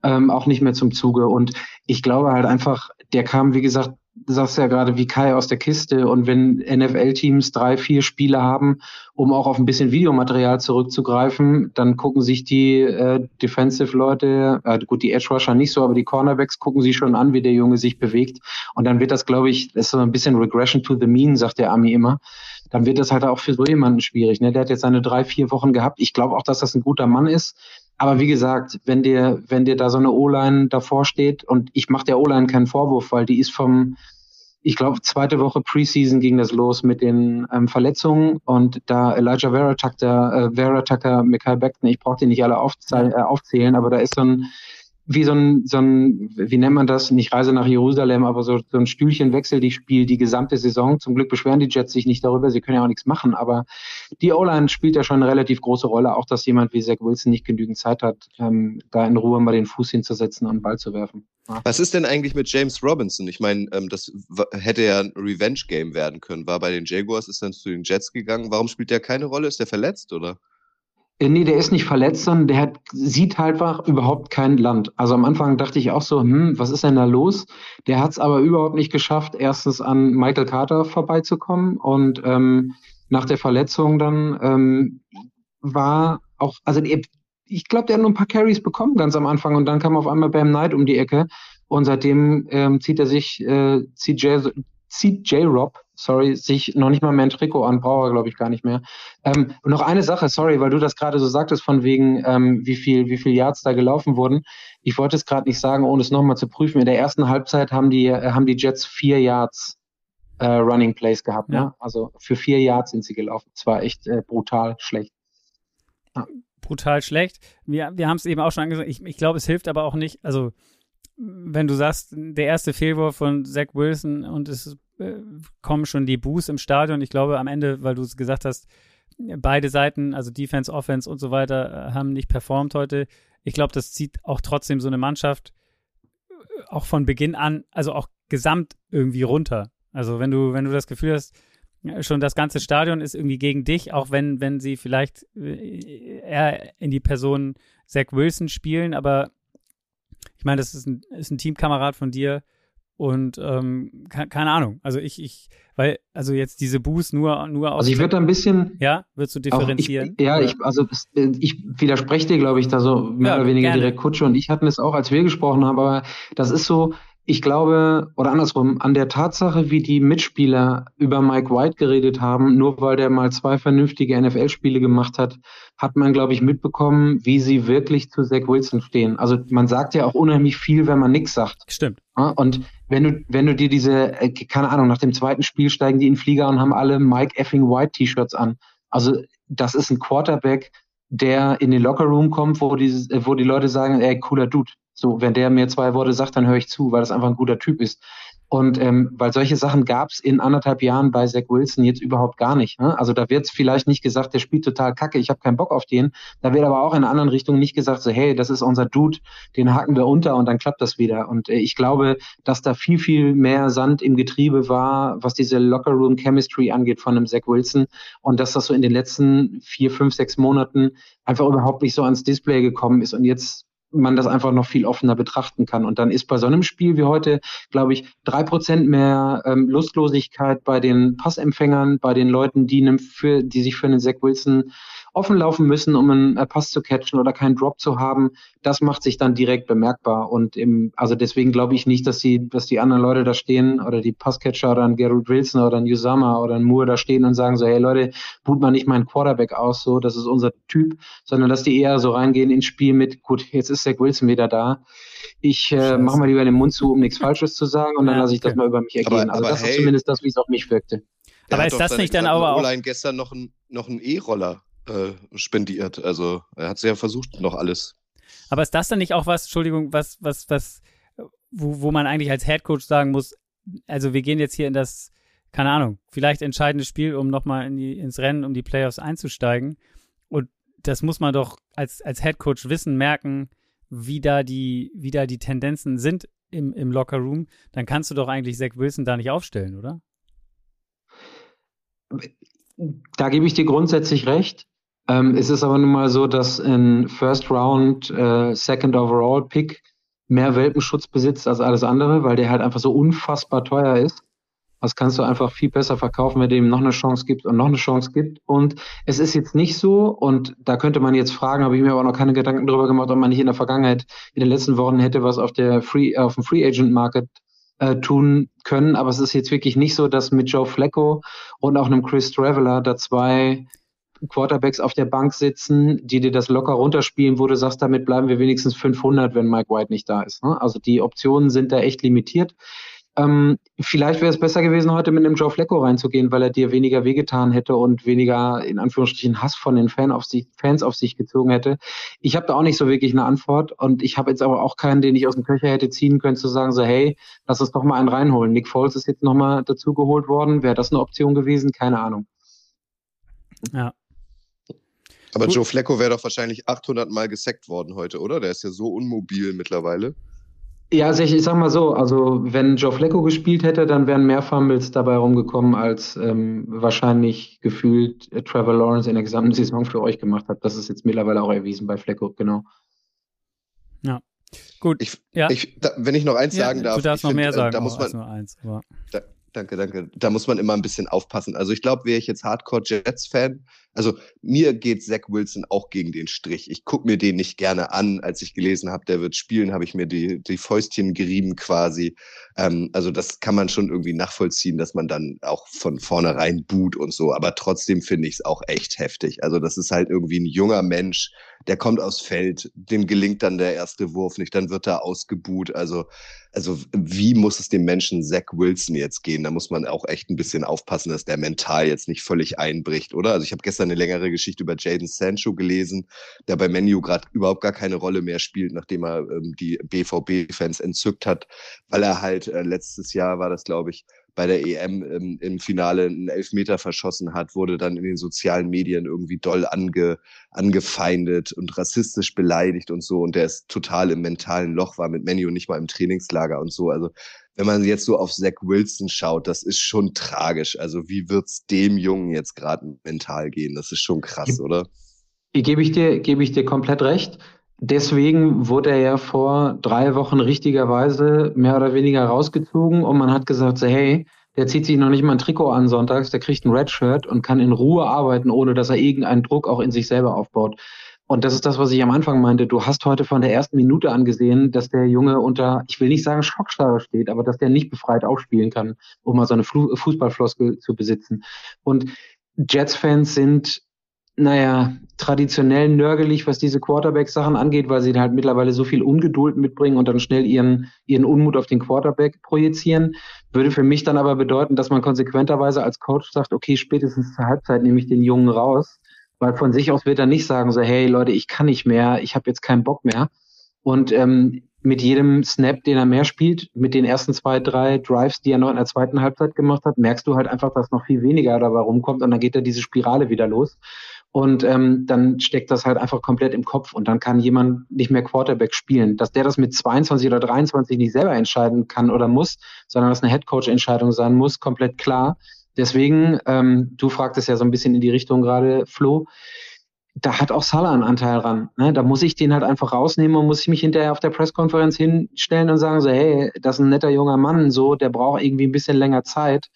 ähm, auch nicht mehr zum Zuge. Und ich glaube halt einfach, der kam, wie gesagt, du sagst ja gerade wie Kai aus der Kiste und wenn NFL-Teams drei, vier Spiele haben, um auch auf ein bisschen Videomaterial zurückzugreifen, dann gucken sich die äh, Defensive-Leute, äh, gut, die Edge-Rusher nicht so, aber die Cornerbacks gucken sich schon an, wie der Junge sich bewegt und dann wird das, glaube ich, das ist so ein bisschen Regression to the mean, sagt der Ami immer, dann wird das halt auch für so jemanden schwierig. Ne? Der hat jetzt seine drei, vier Wochen gehabt. Ich glaube auch, dass das ein guter Mann ist. Aber wie gesagt, wenn dir, wenn dir da so eine O-Line davor steht, und ich mache der O-Line keinen Vorwurf, weil die ist vom, ich glaube, zweite Woche Preseason ging das los mit den ähm, Verletzungen. Und da Elijah Vera Tucker, äh, Vera Tucker, Michael Beckton, ich brauche die nicht alle aufzählen, äh, aufzählen, aber da ist so ein, wie so ein, so ein, wie nennt man das? Nicht Reise nach Jerusalem, aber so, so ein Stühlchenwechsel, die spielt die gesamte Saison. Zum Glück beschweren die Jets sich nicht darüber, sie können ja auch nichts machen, aber die O-Line spielt ja schon eine relativ große Rolle, auch dass jemand wie Zach Wilson nicht genügend Zeit hat, ähm, da in Ruhe mal den Fuß hinzusetzen und Ball zu werfen. Ja. Was ist denn eigentlich mit James Robinson? Ich meine, ähm, das hätte ja ein Revenge-Game werden können. War bei den Jaguars, ist dann zu den Jets gegangen. Warum spielt der keine Rolle? Ist der verletzt, oder? Äh, nee, der ist nicht verletzt, sondern der hat, sieht halt einfach überhaupt kein Land. Also am Anfang dachte ich auch so, hm, was ist denn da los? Der hat es aber überhaupt nicht geschafft, erstens an Michael Carter vorbeizukommen und ähm, nach der Verletzung dann ähm, war auch, also ich glaube, der hat nur ein paar Carries bekommen ganz am Anfang und dann kam auf einmal Bam Knight um die Ecke und seitdem ähm, zieht er sich, äh, zieht J, zieht J-Rob sorry, sich noch nicht mal mehr ein Trikot an, braucht er, glaube ich, gar nicht mehr. Ähm, und noch eine Sache, sorry, weil du das gerade so sagtest, von wegen, ähm, wie viel, wie viel Yards da gelaufen wurden. Ich wollte es gerade nicht sagen, ohne es nochmal zu prüfen. In der ersten Halbzeit haben die, äh, haben die Jets vier Yards äh, Running Plays gehabt. Ne? Ja. Ne? Also für vier Yards sind sie gelaufen. Es war echt äh, brutal schlecht. Ja. Brutal schlecht. Wir, wir haben es eben auch schon angesagt. Ich, ich glaube, es hilft aber auch nicht. Also, wenn du sagst, der erste Fehlwurf von Zach Wilson und es äh, kommen schon die Boos im Stadion. Ich glaube, am Ende, weil du es gesagt hast, beide Seiten, also Defense, Offense und so weiter, äh, haben nicht performt heute. Ich glaube, das zieht auch trotzdem so eine Mannschaft äh, auch von Beginn an, also auch gesamt irgendwie runter. Also wenn du, wenn du das Gefühl hast, schon das ganze Stadion ist irgendwie gegen dich, auch wenn, wenn sie vielleicht eher in die Person Zach Wilson spielen, aber ich meine, das ist ein, ist ein Teamkamerad von dir, und ähm, keine Ahnung. Also ich, ich, weil, also jetzt diese Boos nur, nur aus. Also ich würde da ein bisschen. Ja, würdest du differenzieren? Ich, ja, ich, also ich widerspreche dir, glaube ich, da so mehr ja, oder weniger gerne. direkt Kutsche und ich hatten es auch, als wir gesprochen haben, aber das ist so, ich glaube, oder andersrum, an der Tatsache, wie die Mitspieler über Mike White geredet haben, nur weil der mal zwei vernünftige NFL-Spiele gemacht hat, hat man, glaube ich, mitbekommen, wie sie wirklich zu Zach Wilson stehen. Also man sagt ja auch unheimlich viel, wenn man nichts sagt. Stimmt. Und wenn du, wenn du dir diese, äh, keine Ahnung, nach dem zweiten Spiel steigen die in den Flieger und haben alle Mike effing White T-Shirts an. Also das ist ein Quarterback, der in den Lockerroom kommt, wo die, wo die Leute sagen, ey, cooler Dude. So, wenn der mir zwei Worte sagt, dann höre ich zu, weil das einfach ein guter Typ ist. Und ähm, weil solche Sachen gab es in anderthalb Jahren bei Zach Wilson jetzt überhaupt gar nicht. Ne? Also da wird es vielleicht nicht gesagt, der spielt total kacke, ich habe keinen Bock auf den. Da wird aber auch in anderen Richtung nicht gesagt, so hey, das ist unser Dude, den haken wir unter und dann klappt das wieder. Und äh, ich glaube, dass da viel, viel mehr Sand im Getriebe war, was diese Lockerroom Chemistry angeht von einem Zach Wilson. Und dass das so in den letzten vier, fünf, sechs Monaten einfach überhaupt nicht so ans Display gekommen ist. Und jetzt man das einfach noch viel offener betrachten kann. Und dann ist bei so einem Spiel wie heute, glaube ich, drei Prozent mehr ähm, Lustlosigkeit bei den Passempfängern, bei den Leuten, die, für, die sich für einen Zach Wilson offen laufen müssen, um einen äh, Pass zu catchen oder keinen Drop zu haben, das macht sich dann direkt bemerkbar. Und im, also deswegen glaube ich nicht, dass die, dass die anderen Leute da stehen oder die Passcatcher oder ein Gerald Wilson oder ein Usama oder ein Moore da stehen und sagen so, hey Leute, boot mal nicht meinen Quarterback aus, so, das ist unser Typ, sondern dass die eher so reingehen ins Spiel mit, gut, jetzt ist Zach Wilson wieder da. Ich äh, mache mal lieber den Mund zu, um nichts Falsches zu sagen und dann lasse ich das mal über mich ergehen. Aber, also das hey, ist zumindest das, wie es auf mich wirkte. Aber ist das nicht dann aber auch... gestern noch ein, noch ein E-Roller äh, spendiert. Also er hat es ja versucht, noch alles. Aber ist das dann nicht auch was, Entschuldigung, was, was, was, wo, wo man eigentlich als Headcoach sagen muss, also wir gehen jetzt hier in das, keine Ahnung, vielleicht entscheidendes Spiel, um nochmal in die, ins Rennen, um die Playoffs einzusteigen. Und das muss man doch als, als Head Coach wissen, merken, wie da die, wie da die Tendenzen sind im, im Locker Room. Dann kannst du doch eigentlich Zach Wilson da nicht aufstellen, oder? Da gebe ich dir grundsätzlich recht. Ähm, es ist aber nun mal so, dass ein First Round, äh, Second Overall Pick mehr Welpenschutz besitzt als alles andere, weil der halt einfach so unfassbar teuer ist. Das kannst du einfach viel besser verkaufen, wenn du ihm noch eine Chance gibt und noch eine Chance gibt. Und es ist jetzt nicht so, und da könnte man jetzt fragen, habe ich mir aber noch keine Gedanken darüber gemacht, ob man nicht in der Vergangenheit, in den letzten Wochen hätte was auf der Free, auf dem Free Agent Market äh, tun können. Aber es ist jetzt wirklich nicht so, dass mit Joe Flacco und auch einem Chris Traveler da zwei Quarterbacks auf der Bank sitzen, die dir das locker runterspielen, wo du sagst, damit bleiben wir wenigstens 500, wenn Mike White nicht da ist. Ne? Also die Optionen sind da echt limitiert. Ähm, vielleicht wäre es besser gewesen, heute mit einem Joe Flecko reinzugehen, weil er dir weniger wehgetan hätte und weniger, in Anführungsstrichen, Hass von den Fan auf sich, Fans auf sich gezogen hätte. Ich habe da auch nicht so wirklich eine Antwort und ich habe jetzt aber auch keinen, den ich aus dem Köcher hätte ziehen können, zu sagen, so, hey, lass uns doch mal einen reinholen. Nick Foles ist jetzt nochmal dazu geholt worden. Wäre das eine Option gewesen? Keine Ahnung. Ja. Aber Gut. Joe Flecko wäre doch wahrscheinlich 800 Mal gesackt worden heute, oder? Der ist ja so unmobil mittlerweile. Ja, also ich, ich sag mal so, also wenn Joe Flecko gespielt hätte, dann wären mehr Fumbles dabei rumgekommen, als ähm, wahrscheinlich gefühlt äh, Trevor Lawrence in der gesamten Saison für euch gemacht hat. Das ist jetzt mittlerweile auch erwiesen bei Flecko, genau. Gut. Ich, ja. ich, da, wenn ich noch eins ja, sagen darf. du darfst ich noch find, mehr äh, sagen Da muss man, nur eins. Aber da, danke, danke. Da muss man immer ein bisschen aufpassen. Also ich glaube, wäre ich jetzt Hardcore-Jets-Fan, also mir geht Zach Wilson auch gegen den Strich. Ich gucke mir den nicht gerne an. Als ich gelesen habe, der wird spielen, habe ich mir die, die Fäustchen gerieben quasi. Ähm, also das kann man schon irgendwie nachvollziehen, dass man dann auch von vornherein boot und so. Aber trotzdem finde ich es auch echt heftig. Also das ist halt irgendwie ein junger Mensch, der kommt aufs Feld, dem gelingt dann der erste Wurf nicht, dann wird er ausgebuht. Also also wie muss es dem Menschen Zach Wilson jetzt gehen? Da muss man auch echt ein bisschen aufpassen, dass der mental jetzt nicht völlig einbricht, oder? Also ich habe gestern eine längere Geschichte über Jaden Sancho gelesen, der bei Menu gerade überhaupt gar keine Rolle mehr spielt, nachdem er ähm, die BVB-Fans entzückt hat, weil er halt äh, letztes Jahr war das, glaube ich, bei der EM im, im Finale einen Elfmeter verschossen hat, wurde dann in den sozialen Medien irgendwie doll ange, angefeindet und rassistisch beleidigt und so. Und der ist total im mentalen Loch, war mit Menu nicht mal im Trainingslager und so. Also wenn man jetzt so auf Zach Wilson schaut, das ist schon tragisch. Also wie wird's dem Jungen jetzt gerade mental gehen? Das ist schon krass, oder? Gebe ich dir, gebe ich dir komplett recht. Deswegen wurde er ja vor drei Wochen richtigerweise mehr oder weniger rausgezogen und man hat gesagt, so, hey, der zieht sich noch nicht mal ein Trikot an sonntags, der kriegt ein Redshirt und kann in Ruhe arbeiten, ohne dass er irgendeinen Druck auch in sich selber aufbaut. Und das ist das, was ich am Anfang meinte. Du hast heute von der ersten Minute angesehen, dass der Junge unter, ich will nicht sagen Schockstarre steht, aber dass der nicht befreit aufspielen kann, um mal so eine Fußballfloskel zu besitzen. Und Jets-Fans sind naja, traditionell nörgelig, was diese Quarterback-Sachen angeht, weil sie halt mittlerweile so viel Ungeduld mitbringen und dann schnell ihren, ihren Unmut auf den Quarterback projizieren. Würde für mich dann aber bedeuten, dass man konsequenterweise als Coach sagt, okay, spätestens zur Halbzeit nehme ich den Jungen raus, weil von sich aus wird er nicht sagen so, hey Leute, ich kann nicht mehr, ich habe jetzt keinen Bock mehr. Und ähm, mit jedem Snap, den er mehr spielt, mit den ersten zwei, drei Drives, die er noch in der zweiten Halbzeit gemacht hat, merkst du halt einfach, dass noch viel weniger dabei rumkommt und dann geht da diese Spirale wieder los. Und ähm, dann steckt das halt einfach komplett im Kopf und dann kann jemand nicht mehr Quarterback spielen. Dass der das mit 22 oder 23 nicht selber entscheiden kann oder muss, sondern dass eine Headcoach-Entscheidung sein muss, komplett klar. Deswegen, ähm, du fragtest ja so ein bisschen in die Richtung gerade, Flo, da hat auch Salah einen Anteil ran. Ne? Da muss ich den halt einfach rausnehmen und muss ich mich hinterher auf der Pressekonferenz hinstellen und sagen so, hey, das ist ein netter junger Mann, so, der braucht irgendwie ein bisschen länger Zeit.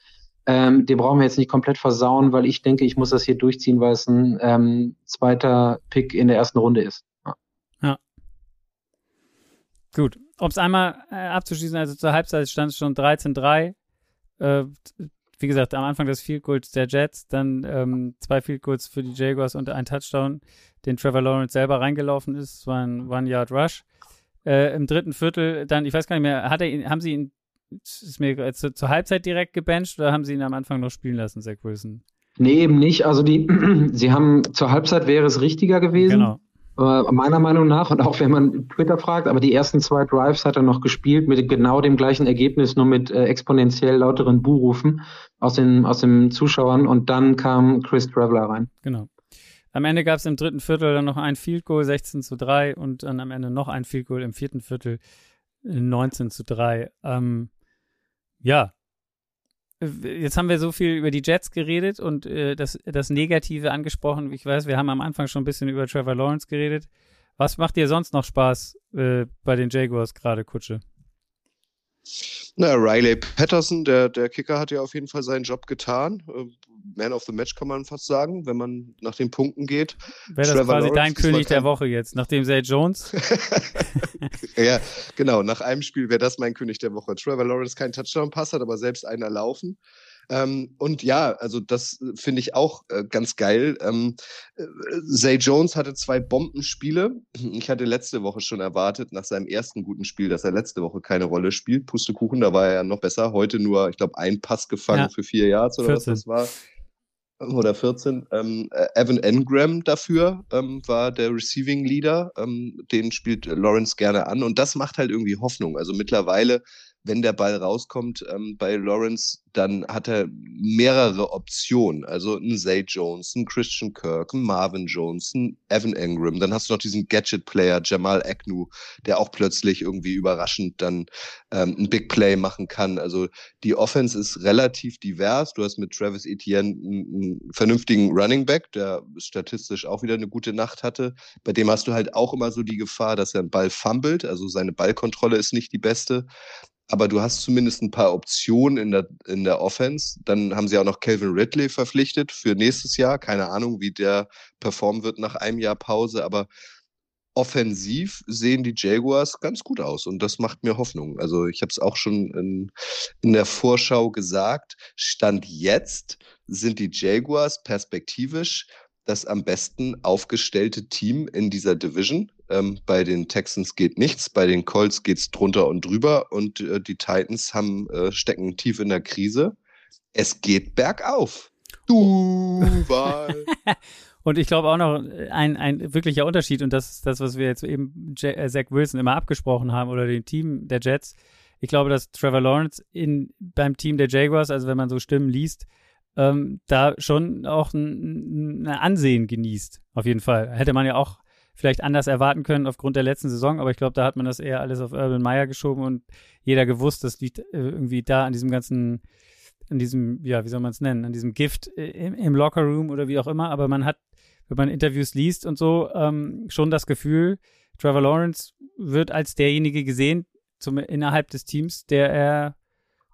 Ähm, den brauchen wir jetzt nicht komplett versauen, weil ich denke, ich muss das hier durchziehen, weil es ein ähm, zweiter Pick in der ersten Runde ist. Ja. ja. Gut. Um es einmal äh, abzuschließen, also zur Halbzeit stand es schon 13-3. Äh, wie gesagt, am Anfang das Field Goals der Jets, dann ähm, zwei Field Goals für die Jaguars und ein Touchdown, den Trevor Lawrence selber reingelaufen ist. Es war ein One-Yard-Rush. Äh, Im dritten Viertel dann, ich weiß gar nicht mehr, hat er ihn, haben sie ihn ist mir zu, zur Halbzeit direkt gebencht oder haben sie ihn am Anfang noch spielen lassen, Zach Wilson? Nee, eben nicht. Also die, sie haben zur Halbzeit wäre es richtiger gewesen. Genau. Äh, meiner Meinung nach, und auch wenn man Twitter fragt, aber die ersten zwei Drives hat er noch gespielt mit genau dem gleichen Ergebnis, nur mit äh, exponentiell lauteren Buhrufen aus den, aus den Zuschauern und dann kam Chris Traveler rein. Genau. Am Ende gab es im dritten Viertel dann noch ein Field Goal, 16 zu 3 und dann am Ende noch ein Field Goal im vierten Viertel, 19 zu 3. Ähm, ja, jetzt haben wir so viel über die Jets geredet und äh, das, das Negative angesprochen. Ich weiß, wir haben am Anfang schon ein bisschen über Trevor Lawrence geredet. Was macht dir sonst noch Spaß äh, bei den Jaguars gerade, Kutsche? Na, Riley Patterson, der, der Kicker, hat ja auf jeden Fall seinen Job getan. Äh, Man of the Match kann man fast sagen, wenn man nach den Punkten geht. Wäre das Trevor quasi Lawrence dein König der Woche jetzt, nachdem Zay Jones? ja, genau. Nach einem Spiel wäre das mein König der Woche. Trevor Lawrence keinen Touchdown-Pass hat, aber selbst einer laufen. Ähm, und ja, also das äh, finde ich auch äh, ganz geil. Ähm, äh, Zay Jones hatte zwei Bombenspiele. Ich hatte letzte Woche schon erwartet, nach seinem ersten guten Spiel, dass er letzte Woche keine Rolle spielt. Pustekuchen, da war er ja noch besser. Heute nur, ich glaube, ein Pass gefangen ja. für vier Yards oder 14. was das war oder 14. Ähm, äh, Evan Engram dafür ähm, war der Receiving Leader. Ähm, den spielt Lawrence gerne an und das macht halt irgendwie Hoffnung. Also mittlerweile wenn der Ball rauskommt ähm, bei Lawrence, dann hat er mehrere Optionen. Also ein Zay Jones, ein Christian Kirk, ein Marvin Jones, ein Evan Engram. Dann hast du noch diesen Gadget-Player Jamal Agnew, der auch plötzlich irgendwie überraschend dann ähm, ein Big Play machen kann. Also die Offense ist relativ divers. Du hast mit Travis Etienne einen, einen vernünftigen Running Back, der statistisch auch wieder eine gute Nacht hatte. Bei dem hast du halt auch immer so die Gefahr, dass er einen Ball fummelt. Also seine Ballkontrolle ist nicht die beste aber du hast zumindest ein paar Optionen in der, in der Offense. Dann haben sie auch noch Calvin Ridley verpflichtet für nächstes Jahr. Keine Ahnung, wie der performen wird nach einem Jahr Pause, aber offensiv sehen die Jaguars ganz gut aus und das macht mir Hoffnung. Also ich habe es auch schon in, in der Vorschau gesagt. Stand jetzt sind die Jaguars perspektivisch das am besten aufgestellte Team in dieser Division. Ähm, bei den Texans geht nichts, bei den Colts geht es drunter und drüber und äh, die Titans haben, äh, stecken tief in der Krise. Es geht bergauf. Du und ich glaube auch noch ein, ein wirklicher Unterschied, und das ist das, was wir jetzt eben J äh, Zach Wilson immer abgesprochen haben oder dem Team der Jets. Ich glaube, dass Trevor Lawrence in, beim Team der Jaguars, also wenn man so Stimmen liest, ähm, da schon auch ein, ein Ansehen genießt. Auf jeden Fall. Hätte man ja auch vielleicht anders erwarten können aufgrund der letzten Saison, aber ich glaube, da hat man das eher alles auf Urban Meyer geschoben und jeder gewusst, das liegt äh, irgendwie da an diesem ganzen, an diesem, ja, wie soll man es nennen, an diesem Gift äh, im, im Lockerroom oder wie auch immer, aber man hat, wenn man Interviews liest und so, ähm, schon das Gefühl, Trevor Lawrence wird als derjenige gesehen, zum, innerhalb des Teams, der er,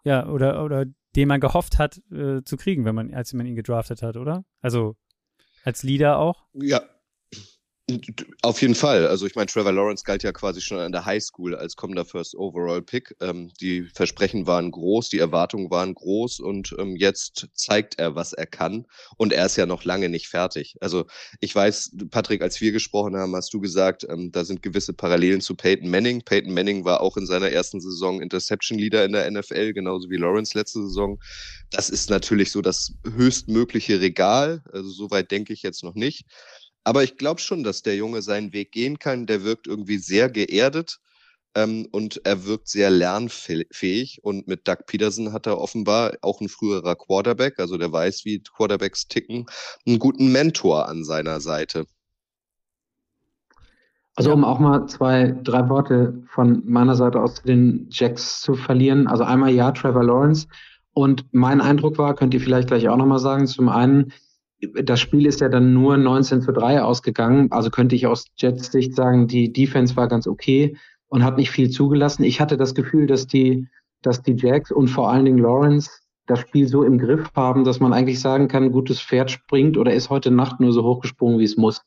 ja, oder, oder den man gehofft hat äh, zu kriegen, wenn man, als man ihn gedraftet hat, oder? Also als Leader auch? Ja, auf jeden Fall. Also ich meine, Trevor Lawrence galt ja quasi schon an der High School als kommender First Overall Pick. Ähm, die Versprechen waren groß, die Erwartungen waren groß und ähm, jetzt zeigt er, was er kann. Und er ist ja noch lange nicht fertig. Also ich weiß, Patrick, als wir gesprochen haben, hast du gesagt, ähm, da sind gewisse Parallelen zu Peyton Manning. Peyton Manning war auch in seiner ersten Saison Interception Leader in der NFL, genauso wie Lawrence letzte Saison. Das ist natürlich so das höchstmögliche Regal. Also soweit denke ich jetzt noch nicht. Aber ich glaube schon, dass der Junge seinen Weg gehen kann. Der wirkt irgendwie sehr geerdet ähm, und er wirkt sehr lernfähig. Und mit Doug Peterson hat er offenbar auch ein früherer Quarterback, also der weiß, wie Quarterbacks ticken, einen guten Mentor an seiner Seite. Also um auch mal zwei, drei Worte von meiner Seite aus zu den Jacks zu verlieren. Also einmal ja, Trevor Lawrence. Und mein Eindruck war, könnt ihr vielleicht gleich auch nochmal sagen, zum einen, das Spiel ist ja dann nur 19 zu 3 ausgegangen. Also könnte ich aus Jets Sicht sagen, die Defense war ganz okay und hat nicht viel zugelassen. Ich hatte das Gefühl, dass die, dass die Jacks und vor allen Dingen Lawrence das Spiel so im Griff haben, dass man eigentlich sagen kann, gutes Pferd springt oder ist heute Nacht nur so hochgesprungen, wie es muss.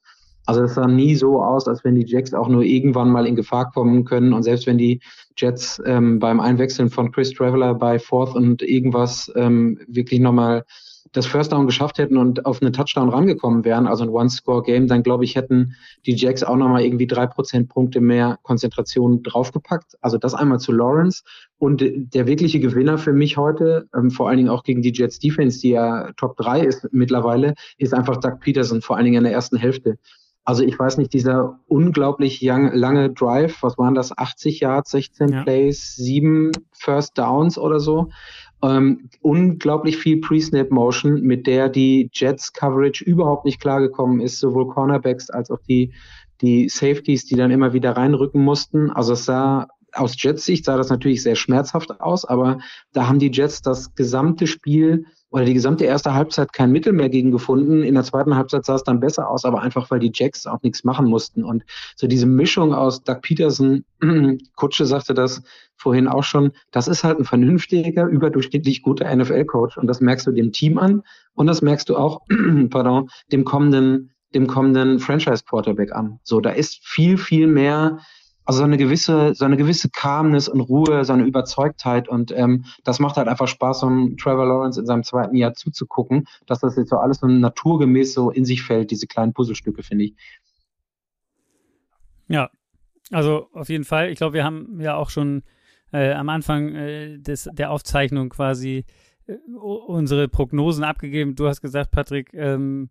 Also es sah nie so aus, als wenn die Jacks auch nur irgendwann mal in Gefahr kommen können. Und selbst wenn die Jets ähm, beim Einwechseln von Chris Traveller bei Fourth und irgendwas ähm, wirklich nochmal das First Down geschafft hätten und auf einen Touchdown rangekommen wären, also ein One-Score-Game, dann glaube ich, hätten die Jacks auch nochmal irgendwie drei Prozentpunkte mehr Konzentration draufgepackt. Also das einmal zu Lawrence. Und der wirkliche Gewinner für mich heute, ähm, vor allen Dingen auch gegen die Jets Defense, die ja Top 3 ist mittlerweile, ist einfach Doug Peterson, vor allen Dingen in der ersten Hälfte. Also ich weiß nicht, dieser unglaublich young, lange Drive, was waren das, 80 Yards, 16 ja. Plays, 7 First Downs oder so. Ähm, unglaublich viel Pre-Snap Motion, mit der die Jets Coverage überhaupt nicht klargekommen ist, sowohl Cornerbacks als auch die, die Safeties, die dann immer wieder reinrücken mussten. Also es sah aus Jets Sicht sah das natürlich sehr schmerzhaft aus, aber da haben die Jets das gesamte Spiel oder die gesamte erste Halbzeit kein Mittel mehr gegen gefunden. In der zweiten Halbzeit sah es dann besser aus, aber einfach weil die Jacks auch nichts machen mussten. Und so diese Mischung aus Doug Peterson, Kutsche sagte das vorhin auch schon, das ist halt ein vernünftiger, überdurchschnittlich guter NFL-Coach. Und das merkst du dem Team an und das merkst du auch, pardon, dem kommenden, dem kommenden Franchise-Quarterback an. So, da ist viel, viel mehr also so eine gewisse, so eine gewisse Calmness und Ruhe, so eine Überzeugtheit und ähm, das macht halt einfach Spaß, um Trevor Lawrence in seinem zweiten Jahr zuzugucken, dass das jetzt so alles so naturgemäß so in sich fällt, diese kleinen Puzzlestücke, finde ich. Ja, also auf jeden Fall. Ich glaube, wir haben ja auch schon äh, am Anfang äh, des, der Aufzeichnung quasi äh, unsere Prognosen abgegeben. Du hast gesagt, Patrick, ähm,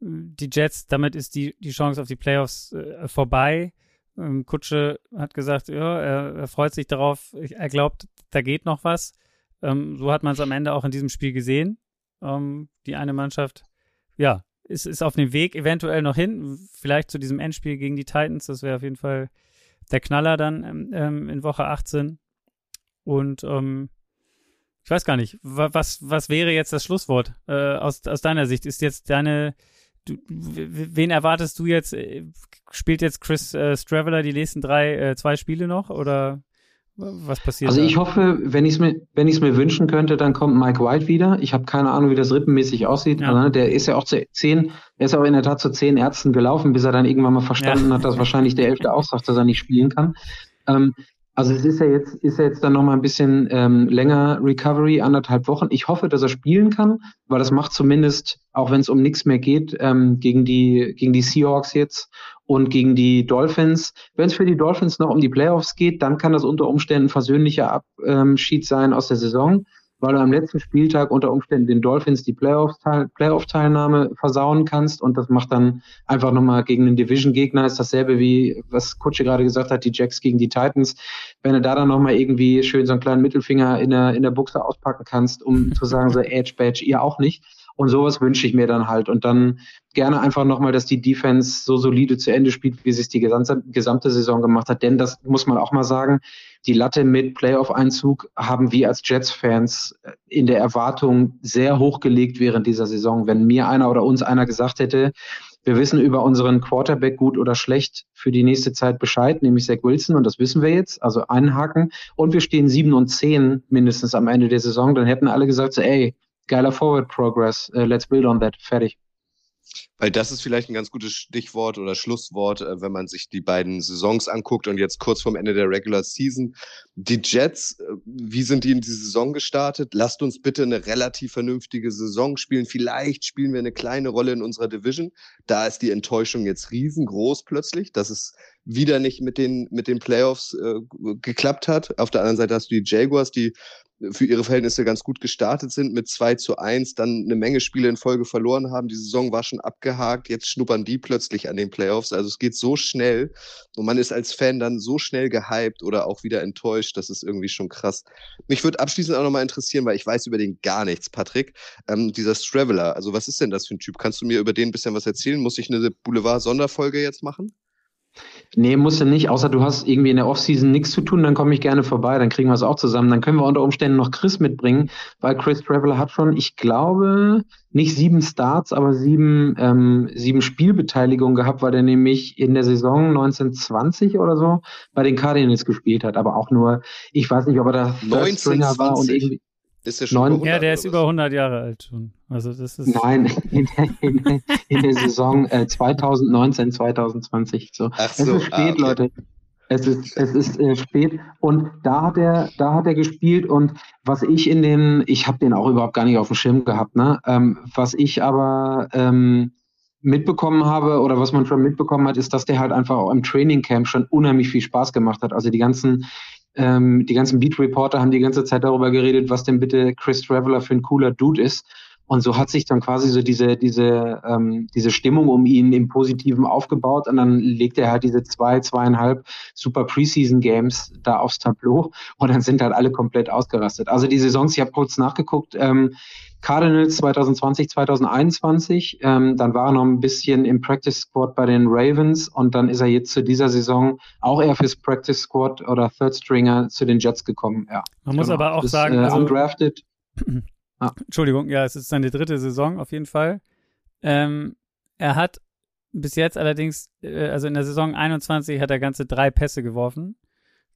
die Jets, damit ist die, die Chance auf die Playoffs äh, vorbei. Ähm, Kutsche hat gesagt, ja, er, er, freut sich darauf, er glaubt, da geht noch was. Ähm, so hat man es am Ende auch in diesem Spiel gesehen. Ähm, die eine Mannschaft, ja, ist, ist auf dem Weg eventuell noch hin, vielleicht zu diesem Endspiel gegen die Titans. Das wäre auf jeden Fall der Knaller dann ähm, ähm, in Woche 18. Und ähm, ich weiß gar nicht, was, was wäre jetzt das Schlusswort äh, aus, aus deiner Sicht? Ist jetzt deine du, wen erwartest du jetzt? Äh, spielt jetzt Chris äh, Straveller die nächsten drei, äh, zwei Spiele noch oder was passiert? Also ich da? hoffe, wenn ich es mir, wenn ich es mir wünschen könnte, dann kommt Mike White wieder. Ich habe keine Ahnung, wie das rippenmäßig aussieht. Ja. Also, der ist ja auch zu zehn, er ist auch in der Tat zu zehn Ärzten gelaufen, bis er dann irgendwann mal verstanden ja. hat, dass wahrscheinlich der Elfte auch sagt, dass er nicht spielen kann. Ähm, also es ist ja jetzt, ist ja jetzt dann nochmal ein bisschen ähm, länger Recovery, anderthalb Wochen. Ich hoffe, dass er spielen kann, weil das macht zumindest, auch wenn es um nichts mehr geht, ähm, gegen die, gegen die Seahawks jetzt und gegen die Dolphins. Wenn es für die Dolphins noch um die Playoffs geht, dann kann das unter Umständen versöhnlicher Abschied sein aus der Saison weil du am letzten Spieltag unter Umständen den Dolphins die Playoff-Teilnahme versauen kannst und das macht dann einfach nochmal gegen den Division-Gegner, ist dasselbe wie, was Kutsche gerade gesagt hat, die Jacks gegen die Titans. Wenn du da dann nochmal irgendwie schön so einen kleinen Mittelfinger in der, in der Buchse auspacken kannst, um zu sagen, so Edge Badge, ihr auch nicht. Und sowas wünsche ich mir dann halt. Und dann gerne einfach nochmal, dass die Defense so solide zu Ende spielt, wie sie es die gesamte, gesamte Saison gemacht hat. Denn das muss man auch mal sagen, die Latte mit Playoff-Einzug haben wir als Jets-Fans äh, in der Erwartung sehr hochgelegt während dieser Saison. Wenn mir einer oder uns einer gesagt hätte, wir wissen über unseren Quarterback gut oder schlecht für die nächste Zeit Bescheid, nämlich Zach Wilson, und das wissen wir jetzt, also einhaken. Und wir stehen sieben und zehn mindestens am Ende der Saison, dann hätten alle gesagt, so, ey, geiler Forward Progress, uh, let's build on that, fertig. Weil das ist vielleicht ein ganz gutes Stichwort oder Schlusswort, äh, wenn man sich die beiden Saisons anguckt und jetzt kurz vorm Ende der Regular Season. Die Jets, äh, wie sind die in die Saison gestartet? Lasst uns bitte eine relativ vernünftige Saison spielen. Vielleicht spielen wir eine kleine Rolle in unserer Division. Da ist die Enttäuschung jetzt riesengroß plötzlich, dass es wieder nicht mit den, mit den Playoffs äh, geklappt hat. Auf der anderen Seite hast du die Jaguars, die für ihre Verhältnisse ganz gut gestartet sind mit 2 zu 1, dann eine Menge Spiele in Folge verloren haben. Die Saison war schon abgehakt, jetzt schnuppern die plötzlich an den Playoffs. Also es geht so schnell und man ist als Fan dann so schnell gehypt oder auch wieder enttäuscht. Das ist irgendwie schon krass. Mich würde abschließend auch nochmal interessieren, weil ich weiß über den gar nichts, Patrick. Ähm, dieser Straveller, also was ist denn das für ein Typ? Kannst du mir über den ein bisschen was erzählen? Muss ich eine Boulevard-Sonderfolge jetzt machen? Nee, musst du nicht, außer du hast irgendwie in der Offseason nichts zu tun, dann komme ich gerne vorbei, dann kriegen wir es auch zusammen. Dann können wir unter Umständen noch Chris mitbringen, weil Chris Traveler hat schon, ich glaube, nicht sieben Starts, aber sieben, ähm, sieben Spielbeteiligungen gehabt, weil er nämlich in der Saison 1920 oder so bei den Cardinals gespielt hat, aber auch nur, ich weiß nicht, ob er da Stringer war und irgendwie. Ist der schon Neun, Ja, der ist über 100 Jahre alt schon. Also das ist Nein, in der, in der, in der Saison äh, 2019, 2020. So. Ach so. Es ist spät, ah, okay. Leute. Es ist, es ist äh, spät und da hat er, da hat er gespielt und was ich in den, ich habe den auch überhaupt gar nicht auf dem Schirm gehabt, ne? Ähm, was ich aber ähm, mitbekommen habe oder was man schon mitbekommen hat, ist, dass der halt einfach auch im Training Camp schon unheimlich viel Spaß gemacht hat. Also die ganzen ähm, die ganzen Beat-Reporter haben die ganze Zeit darüber geredet, was denn bitte Chris Traveller für ein cooler Dude ist. Und so hat sich dann quasi so diese, diese, ähm, diese Stimmung um ihn im Positiven aufgebaut. Und dann legt er halt diese zwei, zweieinhalb super Preseason-Games da aufs Tableau. Und dann sind halt alle komplett ausgerastet. Also die Saisons, ich habe kurz nachgeguckt, ähm, Cardinals 2020, 2021. Ähm, dann war er noch ein bisschen im Practice Squad bei den Ravens und dann ist er jetzt zu dieser Saison auch eher fürs Practice Squad oder Third Stringer zu den Jets gekommen. Ja, Man muss genau. aber auch Ist, sagen, äh, also, undrafted. Entschuldigung, ja, es ist seine dritte Saison auf jeden Fall. Ähm, er hat bis jetzt allerdings, äh, also in der Saison 21 hat er ganze drei Pässe geworfen.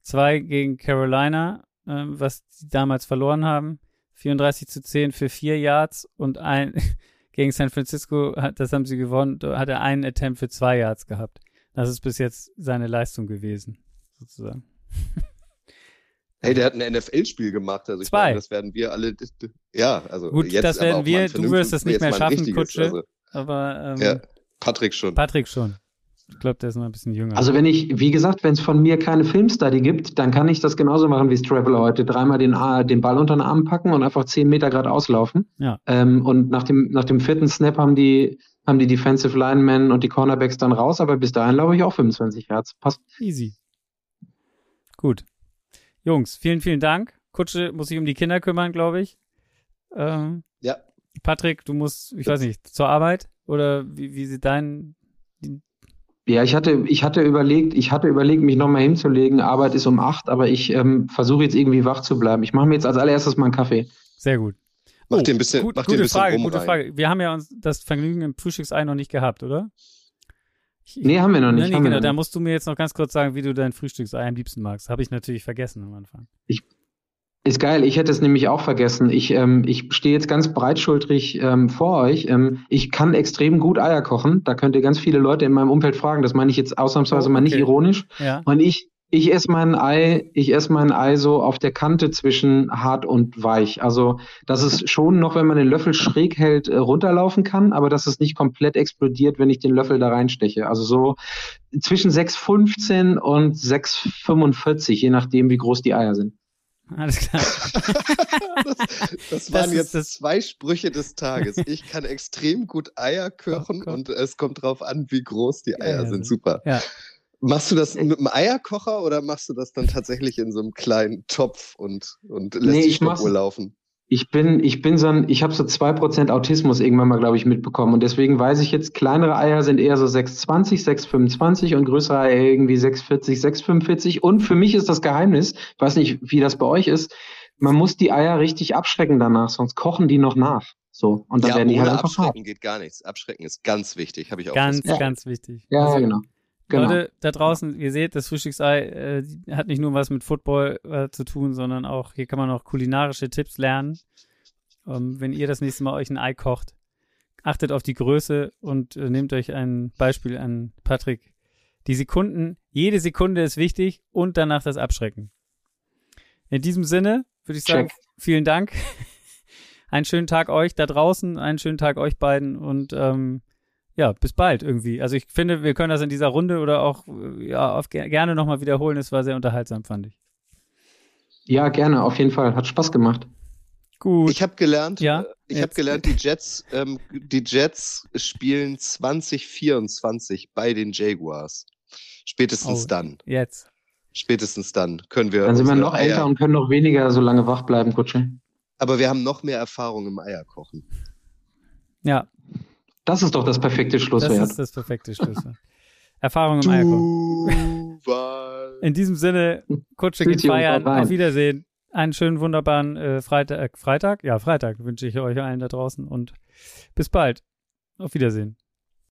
Zwei gegen Carolina, ähm, was sie damals verloren haben. 34 zu 10 für vier Yards und ein gegen San Francisco, hat, das haben sie gewonnen, da hat er einen Attempt für zwei Yards gehabt. Das ist bis jetzt seine Leistung gewesen, sozusagen. Hey, der hat ein NFL-Spiel gemacht. Also ich Zwei. meine, das werden wir alle. Ja, also Gut, jetzt das werden wir- du wirst das nicht mehr schaffen, Kutsche. Also, Aber ähm, ja, Patrick schon. Patrick schon. Ich glaube, der ist noch ein bisschen jünger. Also wenn ich, wie gesagt, wenn es von mir keine Filmstudy gibt, dann kann ich das genauso machen wie Straveler heute. Dreimal den, A- den Ball unter den Arm packen und einfach zehn Meter geradeaus laufen. Ja. Ähm, und nach dem, nach dem vierten Snap haben die, haben die Defensive Linemen und die Cornerbacks dann raus, aber bis dahin laufe ich auch 25 Hertz. Passt. Easy. Gut. Jungs, vielen, vielen Dank. Kutsche muss sich um die Kinder kümmern, glaube ich. Ähm, Ja. Patrick, du musst, ich weiß nicht, zur Arbeit? Oder wie, wie sieht dein. Ja, ich hatte, ich hatte überlegt, ich hatte überlegt, mich nochmal hinzulegen. Arbeit ist um acht, aber ich ähm, versuche jetzt irgendwie wach zu bleiben. Ich mache mir jetzt als allererstes mal einen Kaffee. Sehr gut. Mach Oh, dir ein bisschen, gut, mach dir ein gute bisschen Frage, rum gute rein. Frage. Wir haben ja uns das Vergnügen im Frühstücksei noch nicht gehabt, oder? Ich, Nee, haben wir noch nicht. Nee, genau. Da musst du mir jetzt noch ganz kurz sagen, wie du dein Frühstücksei am liebsten magst. Habe ich natürlich vergessen am Anfang. Ist geil, ich hätte es nämlich auch vergessen. Ich, ähm, ich stehe jetzt ganz breitschultrig ähm, vor euch. Ähm, ich kann extrem gut Eier kochen. Da könnt ihr ganz viele Leute in meinem Umfeld fragen. Das meine ich jetzt ausnahmsweise Oh, mal nicht okay. ironisch. Ja. Und ich, ich esse mein Ei, ich esse mein Ei so auf der Kante zwischen hart und weich. Also, dass es schon noch, wenn man den Löffel schräg hält, äh, runterlaufen kann, aber dass es nicht komplett explodiert, wenn ich den Löffel da reinsteche. Also so zwischen 6,15 und 6,45, je nachdem, wie groß die Eier sind. Alles klar. das, das waren ist jetzt das- zwei Sprüche des Tages. Ich kann extrem gut Eier kochen Oh und es kommt drauf an, wie groß die Eier Ja, sind. Super. Ja. Machst du das mit einem Eierkocher oder machst du das dann tatsächlich in so einem kleinen Topf und, und lässt Nee, die Stoppuhr laufen? Ich bin, ich bin so ein, ich habe so 2% Autismus irgendwann mal, glaube ich, mitbekommen. Und deswegen weiß ich jetzt, kleinere Eier sind eher so 6,20, 6,25 und größere Eier irgendwie 6,40, 6,45. Und für mich ist das Geheimnis, ich weiß nicht, wie das bei euch ist, man muss die Eier richtig abschrecken danach, sonst kochen die noch nach. So. Und dann ja, werden die halt einfach hart. Abschrecken geht gar nichts. Abschrecken ist ganz wichtig, habe ich auch Ganz, festgestellt. ganz wichtig. Ja, Also, genau. Genau. Leute da draußen, ihr seht, das Frühstücksei äh, hat nicht nur was mit Football äh, zu tun, sondern auch, hier kann man auch kulinarische Tipps lernen. Ähm, wenn ihr das nächste Mal euch ein Ei kocht, achtet auf die Größe und äh, nehmt euch ein Beispiel an Patrick. Die Sekunden, jede Sekunde ist wichtig und danach das Abschrecken. In diesem Sinne würde ich sagen, Check. vielen Dank. einen schönen Tag euch da draußen, einen schönen Tag euch beiden und ähm, ja, bis bald irgendwie. Also ich finde, wir können das in dieser Runde oder auch äh, ja, auf, ger- gerne nochmal wiederholen. Es war sehr unterhaltsam, fand ich. Ja, gerne, auf jeden Fall. Hat Spaß gemacht. Gut. Ich habe gelernt, Ja, äh, ich habe gelernt, die Jets, ähm, die Jets spielen 2024 bei den Jaguars. Spätestens Oh. dann, Jetzt. spätestens dann können wir. Dann sind wir noch älter Eier- und können noch weniger so lange wach bleiben, Kutsche. Aber wir haben noch mehr Erfahrung im Eierkochen. Ja, Das ist doch das perfekte das Schlusswort. ist das perfekte Schlusswort. Erfahrung im. Duval. In diesem Sinne, Kutsche geht feiern. Auf Wiedersehen. Einen schönen, wunderbaren äh, Freitag, äh, Freitag? Ja, Freitag wünsche ich euch allen da draußen und bis bald. Auf Wiedersehen.